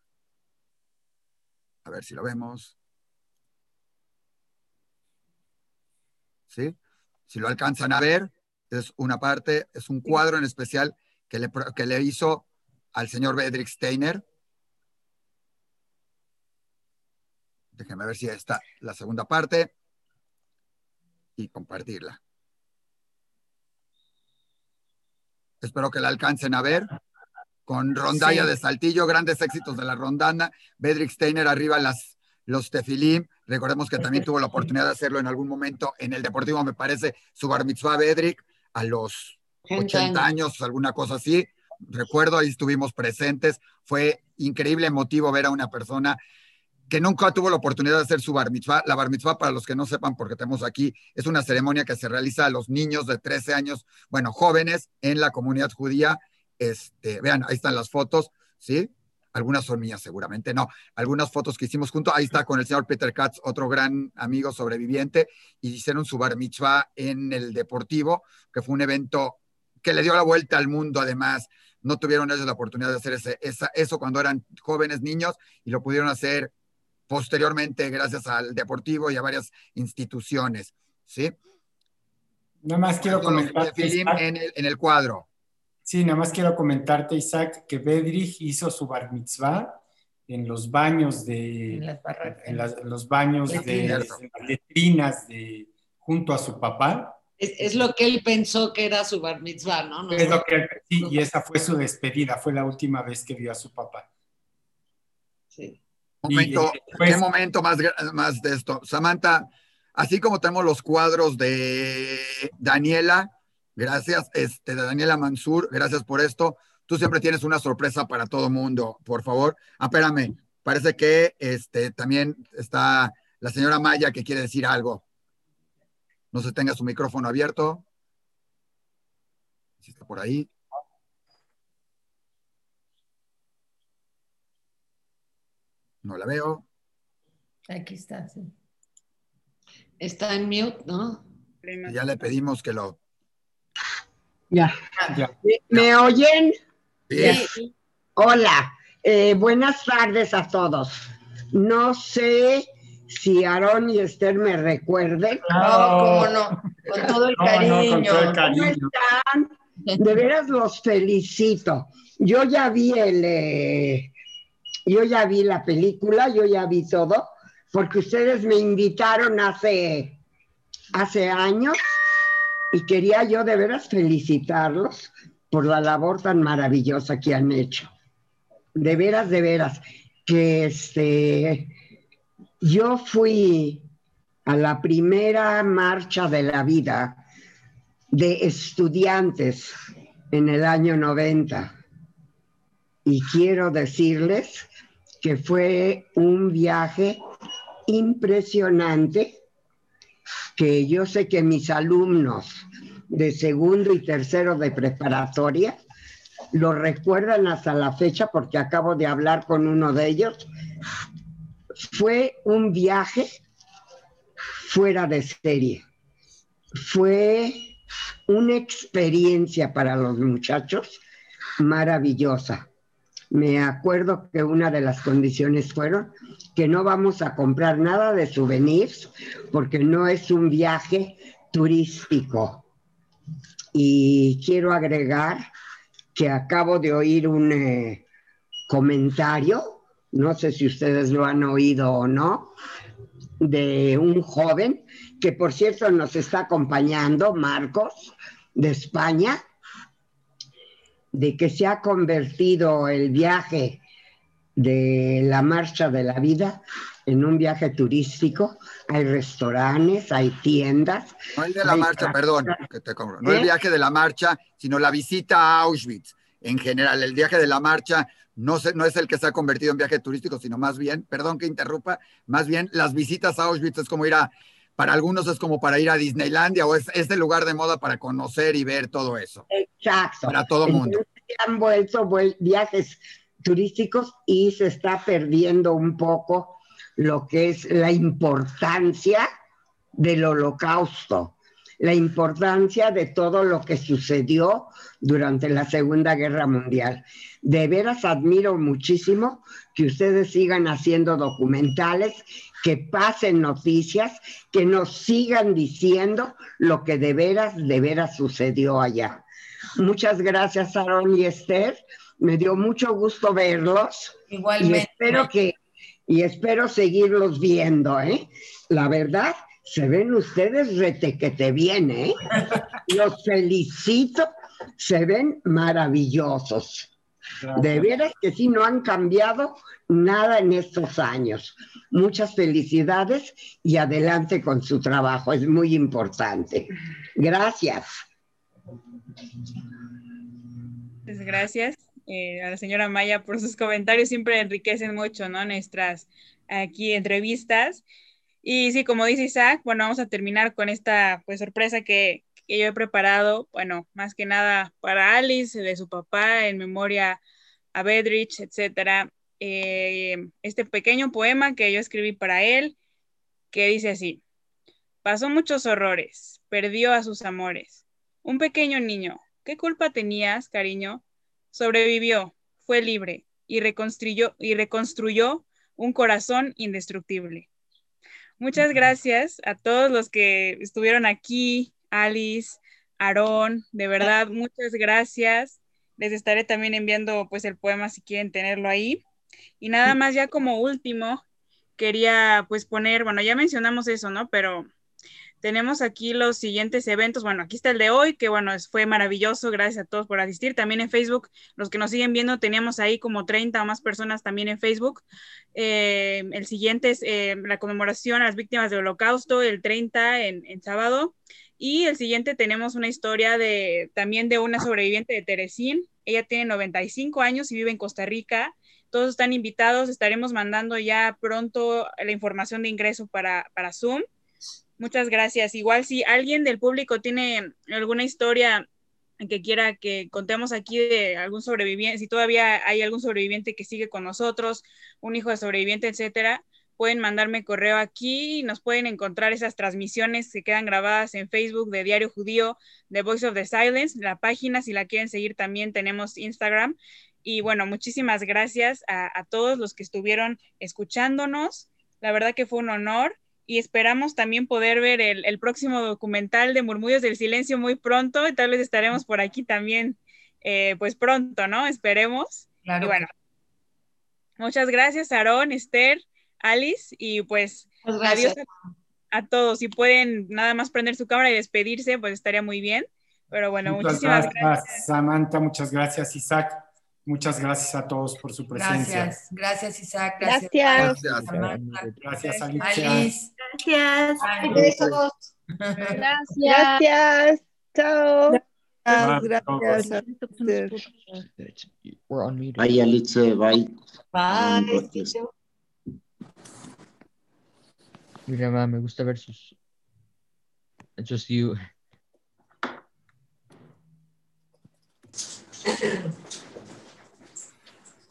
A ver si lo vemos. ¿Sí? Si lo alcanzan a ver, es una parte, es un cuadro en especial que le, que le hizo al señor Bedrick Steiner. Déjenme ver si está la segunda parte y compartirla. Espero que la alcancen a ver, con Rondalla de Saltillo, grandes éxitos de la rondana, Bedrick Steiner arriba las, los tefilim, recordemos que también tuvo la oportunidad de hacerlo en algún momento en el Deportivo, me parece, su bar mitzvah Bedrick, a los 80 años, alguna cosa así, recuerdo, ahí estuvimos presentes, fue increíble motivo ver a una persona que nunca tuvo la oportunidad de hacer su bar mitzvah. La bar para los que no sepan, porque tenemos aquí, es una ceremonia que se realiza a los niños de 13 años, bueno, jóvenes en la comunidad judía. Este, vean, ahí están las fotos, ¿sí? Algunas son mías, seguramente no. Algunas fotos que hicimos juntos. Ahí está con el señor Peter Katz, otro gran amigo sobreviviente, y hicieron su bar mitzvah en el Deportivo, que fue un evento que le dio la vuelta al mundo, además. No tuvieron ellos la oportunidad de hacer ese, eso cuando eran jóvenes niños y lo pudieron hacer posteriormente gracias al Deportivo y a varias instituciones, ¿sí? Nada más quiero comentarte. En el, en el cuadro. Sí, nada más quiero comentarte, Isaac, que Bedrich hizo su bar mitzvah en los baños de. En, las en, los baños de, las letrinas de, junto a su papá. Es, es, lo que él pensó que era su bar mitzvah, ¿no? es lo que él, sí, y esa fue su despedida, fue la última vez que vio a su papá. Sí. Momento, ¿Qué momento más, más de esto? Samantha, así como tenemos los cuadros de Daniela, gracias, este, de Daniela Mansur, gracias por esto. Tú siempre tienes una sorpresa para todo mundo, por favor. Ah, espérame, parece que este, también está la señora Maya que quiere decir algo. No se tenga su micrófono abierto. Si está por ahí. No la veo. Aquí está, sí. Está en mute, ¿no? Ya le pedimos que lo. Ya. ¿Me, oyen? Sí. Hola. Eh, buenas tardes a todos. No sé si Aarón y Esther me recuerden. No, cómo no, con todo el cariño. ¿Cómo están? De veras los felicito. Yo ya vi el, eh, yo ya vi la película, yo ya vi todo, porque ustedes me invitaron hace, hace años y quería yo de veras felicitarlos por la labor tan maravillosa que han hecho. De veras, de veras, que este, yo fui a la primera marcha de la vida de estudiantes en el año 90 y quiero decirles que fue un viaje impresionante que yo sé que mis alumnos de segundo y tercero de preparatoria lo recuerdan hasta la fecha porque acabo de hablar con uno de ellos. Fue un viaje fuera de serie. Fue una experiencia para los muchachos maravillosa. Me acuerdo que una de las condiciones fueron que no vamos a comprar nada de souvenirs porque no es un viaje turístico. Y quiero agregar que acabo de oír un eh, comentario, no sé si ustedes lo han oído o no, de un joven que por cierto nos está acompañando, Marcos, de España, de que se ha convertido el viaje de la marcha de la vida en un viaje turístico. Hay restaurantes, hay tiendas. No el de la marcha, perdón, que te No el ¿Eh? viaje de la marcha, sino la visita a Auschwitz. En general, el viaje de la marcha no, no es el que se ha convertido en viaje turístico, sino más bien, perdón que interrumpa, más bien las visitas a Auschwitz es como ir a para algunos es como para ir a Disneylandia o es, el lugar de moda para conocer y ver todo eso. Exacto. Para todo mundo. Han vuelto viajes turísticos y se está perdiendo un poco lo que es la importancia del holocausto, la importancia de todo lo que sucedió durante la Segunda Guerra Mundial. De veras admiro muchísimo que ustedes sigan haciendo documentales que pasen noticias, que nos sigan diciendo lo que de veras, de veras sucedió allá. Muchas gracias, Aaron y Esther. Me dio mucho gusto verlos. Igualmente. Y espero que, y espero seguirlos viendo, ¿eh? La verdad, se ven ustedes rete que te viene, ¿eh? Los felicito, se ven maravillosos. De veras que sí, no han cambiado nada en estos años. Muchas felicidades y adelante con su trabajo, es muy importante. Gracias. Pues gracias eh, a la señora Maya por sus comentarios, siempre enriquecen mucho, ¿no? Nuestras aquí entrevistas. Y sí, como dice Isaac, bueno, vamos a terminar con esta pues sorpresa que, que yo he preparado, bueno, más que nada para Alice, de su papá, en memoria a Bedrich, etcétera. Eh, este pequeño poema que yo escribí para él, que dice así, pasó muchos horrores, perdió a sus amores. Un pequeño niño, ¿qué culpa tenías, cariño? Sobrevivió, fue libre y reconstruyó, y reconstruyó un corazón indestructible. Muchas gracias a todos los que estuvieron aquí, Alice, Aarón, de verdad, muchas gracias. Les estaré también enviando pues el poema si quieren tenerlo ahí. Y nada más ya como último, quería pues poner, bueno, ya mencionamos eso, ¿no? Pero tenemos aquí los siguientes eventos. Bueno, aquí está el de hoy, que bueno, fue maravilloso. Gracias a todos por asistir. También en Facebook, los que nos siguen viendo, teníamos ahí como 30 o más personas también en Facebook. Eh, el siguiente es eh, la conmemoración a las víctimas del holocausto, el 30 en, en sábado. Y el siguiente tenemos una historia de también de una sobreviviente de Teresín. Ella tiene 95 años y vive en Costa Rica. Todos están invitados. Estaremos mandando ya pronto la información de ingreso para, para Zoom. Muchas gracias. Igual si alguien del público tiene alguna historia que quiera que contemos aquí de algún sobreviviente, si todavía hay algún sobreviviente que sigue con nosotros, un hijo de sobreviviente, etcétera, pueden mandarme correo aquí, nos pueden encontrar esas transmisiones que quedan grabadas en Facebook de Diario Judío, de Voice of the Silence, la página, si la quieren seguir también tenemos Instagram. Y bueno, muchísimas gracias a, todos los que estuvieron escuchándonos. La verdad que fue un honor y esperamos también poder ver el, próximo documental de Murmullos del Silencio muy pronto y tal vez estaremos por aquí también, eh, pues pronto, ¿no? Esperemos. Claro. Y bueno, muchas gracias, Aarón, Esther, Alice, y pues adiós a, todos. Si pueden nada más prender su cámara y despedirse, pues estaría muy bien. Pero bueno, muchísimas gracias. Samantha, muchas gracias, Isaac. Muchas gracias a todos por su presencia. Gracias, gracias Isaac. Gracias. Gracias, gracias, gracias Alicia. Alice. Gracias. Besos. Gracias. Gracias. Chao. Gracias. Mute. Bye, Alice. Bye. Bye. Mira, ma, me gusta ver sus. Just you.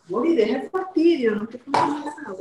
Boli, deja el fastidio, no te pongas nada.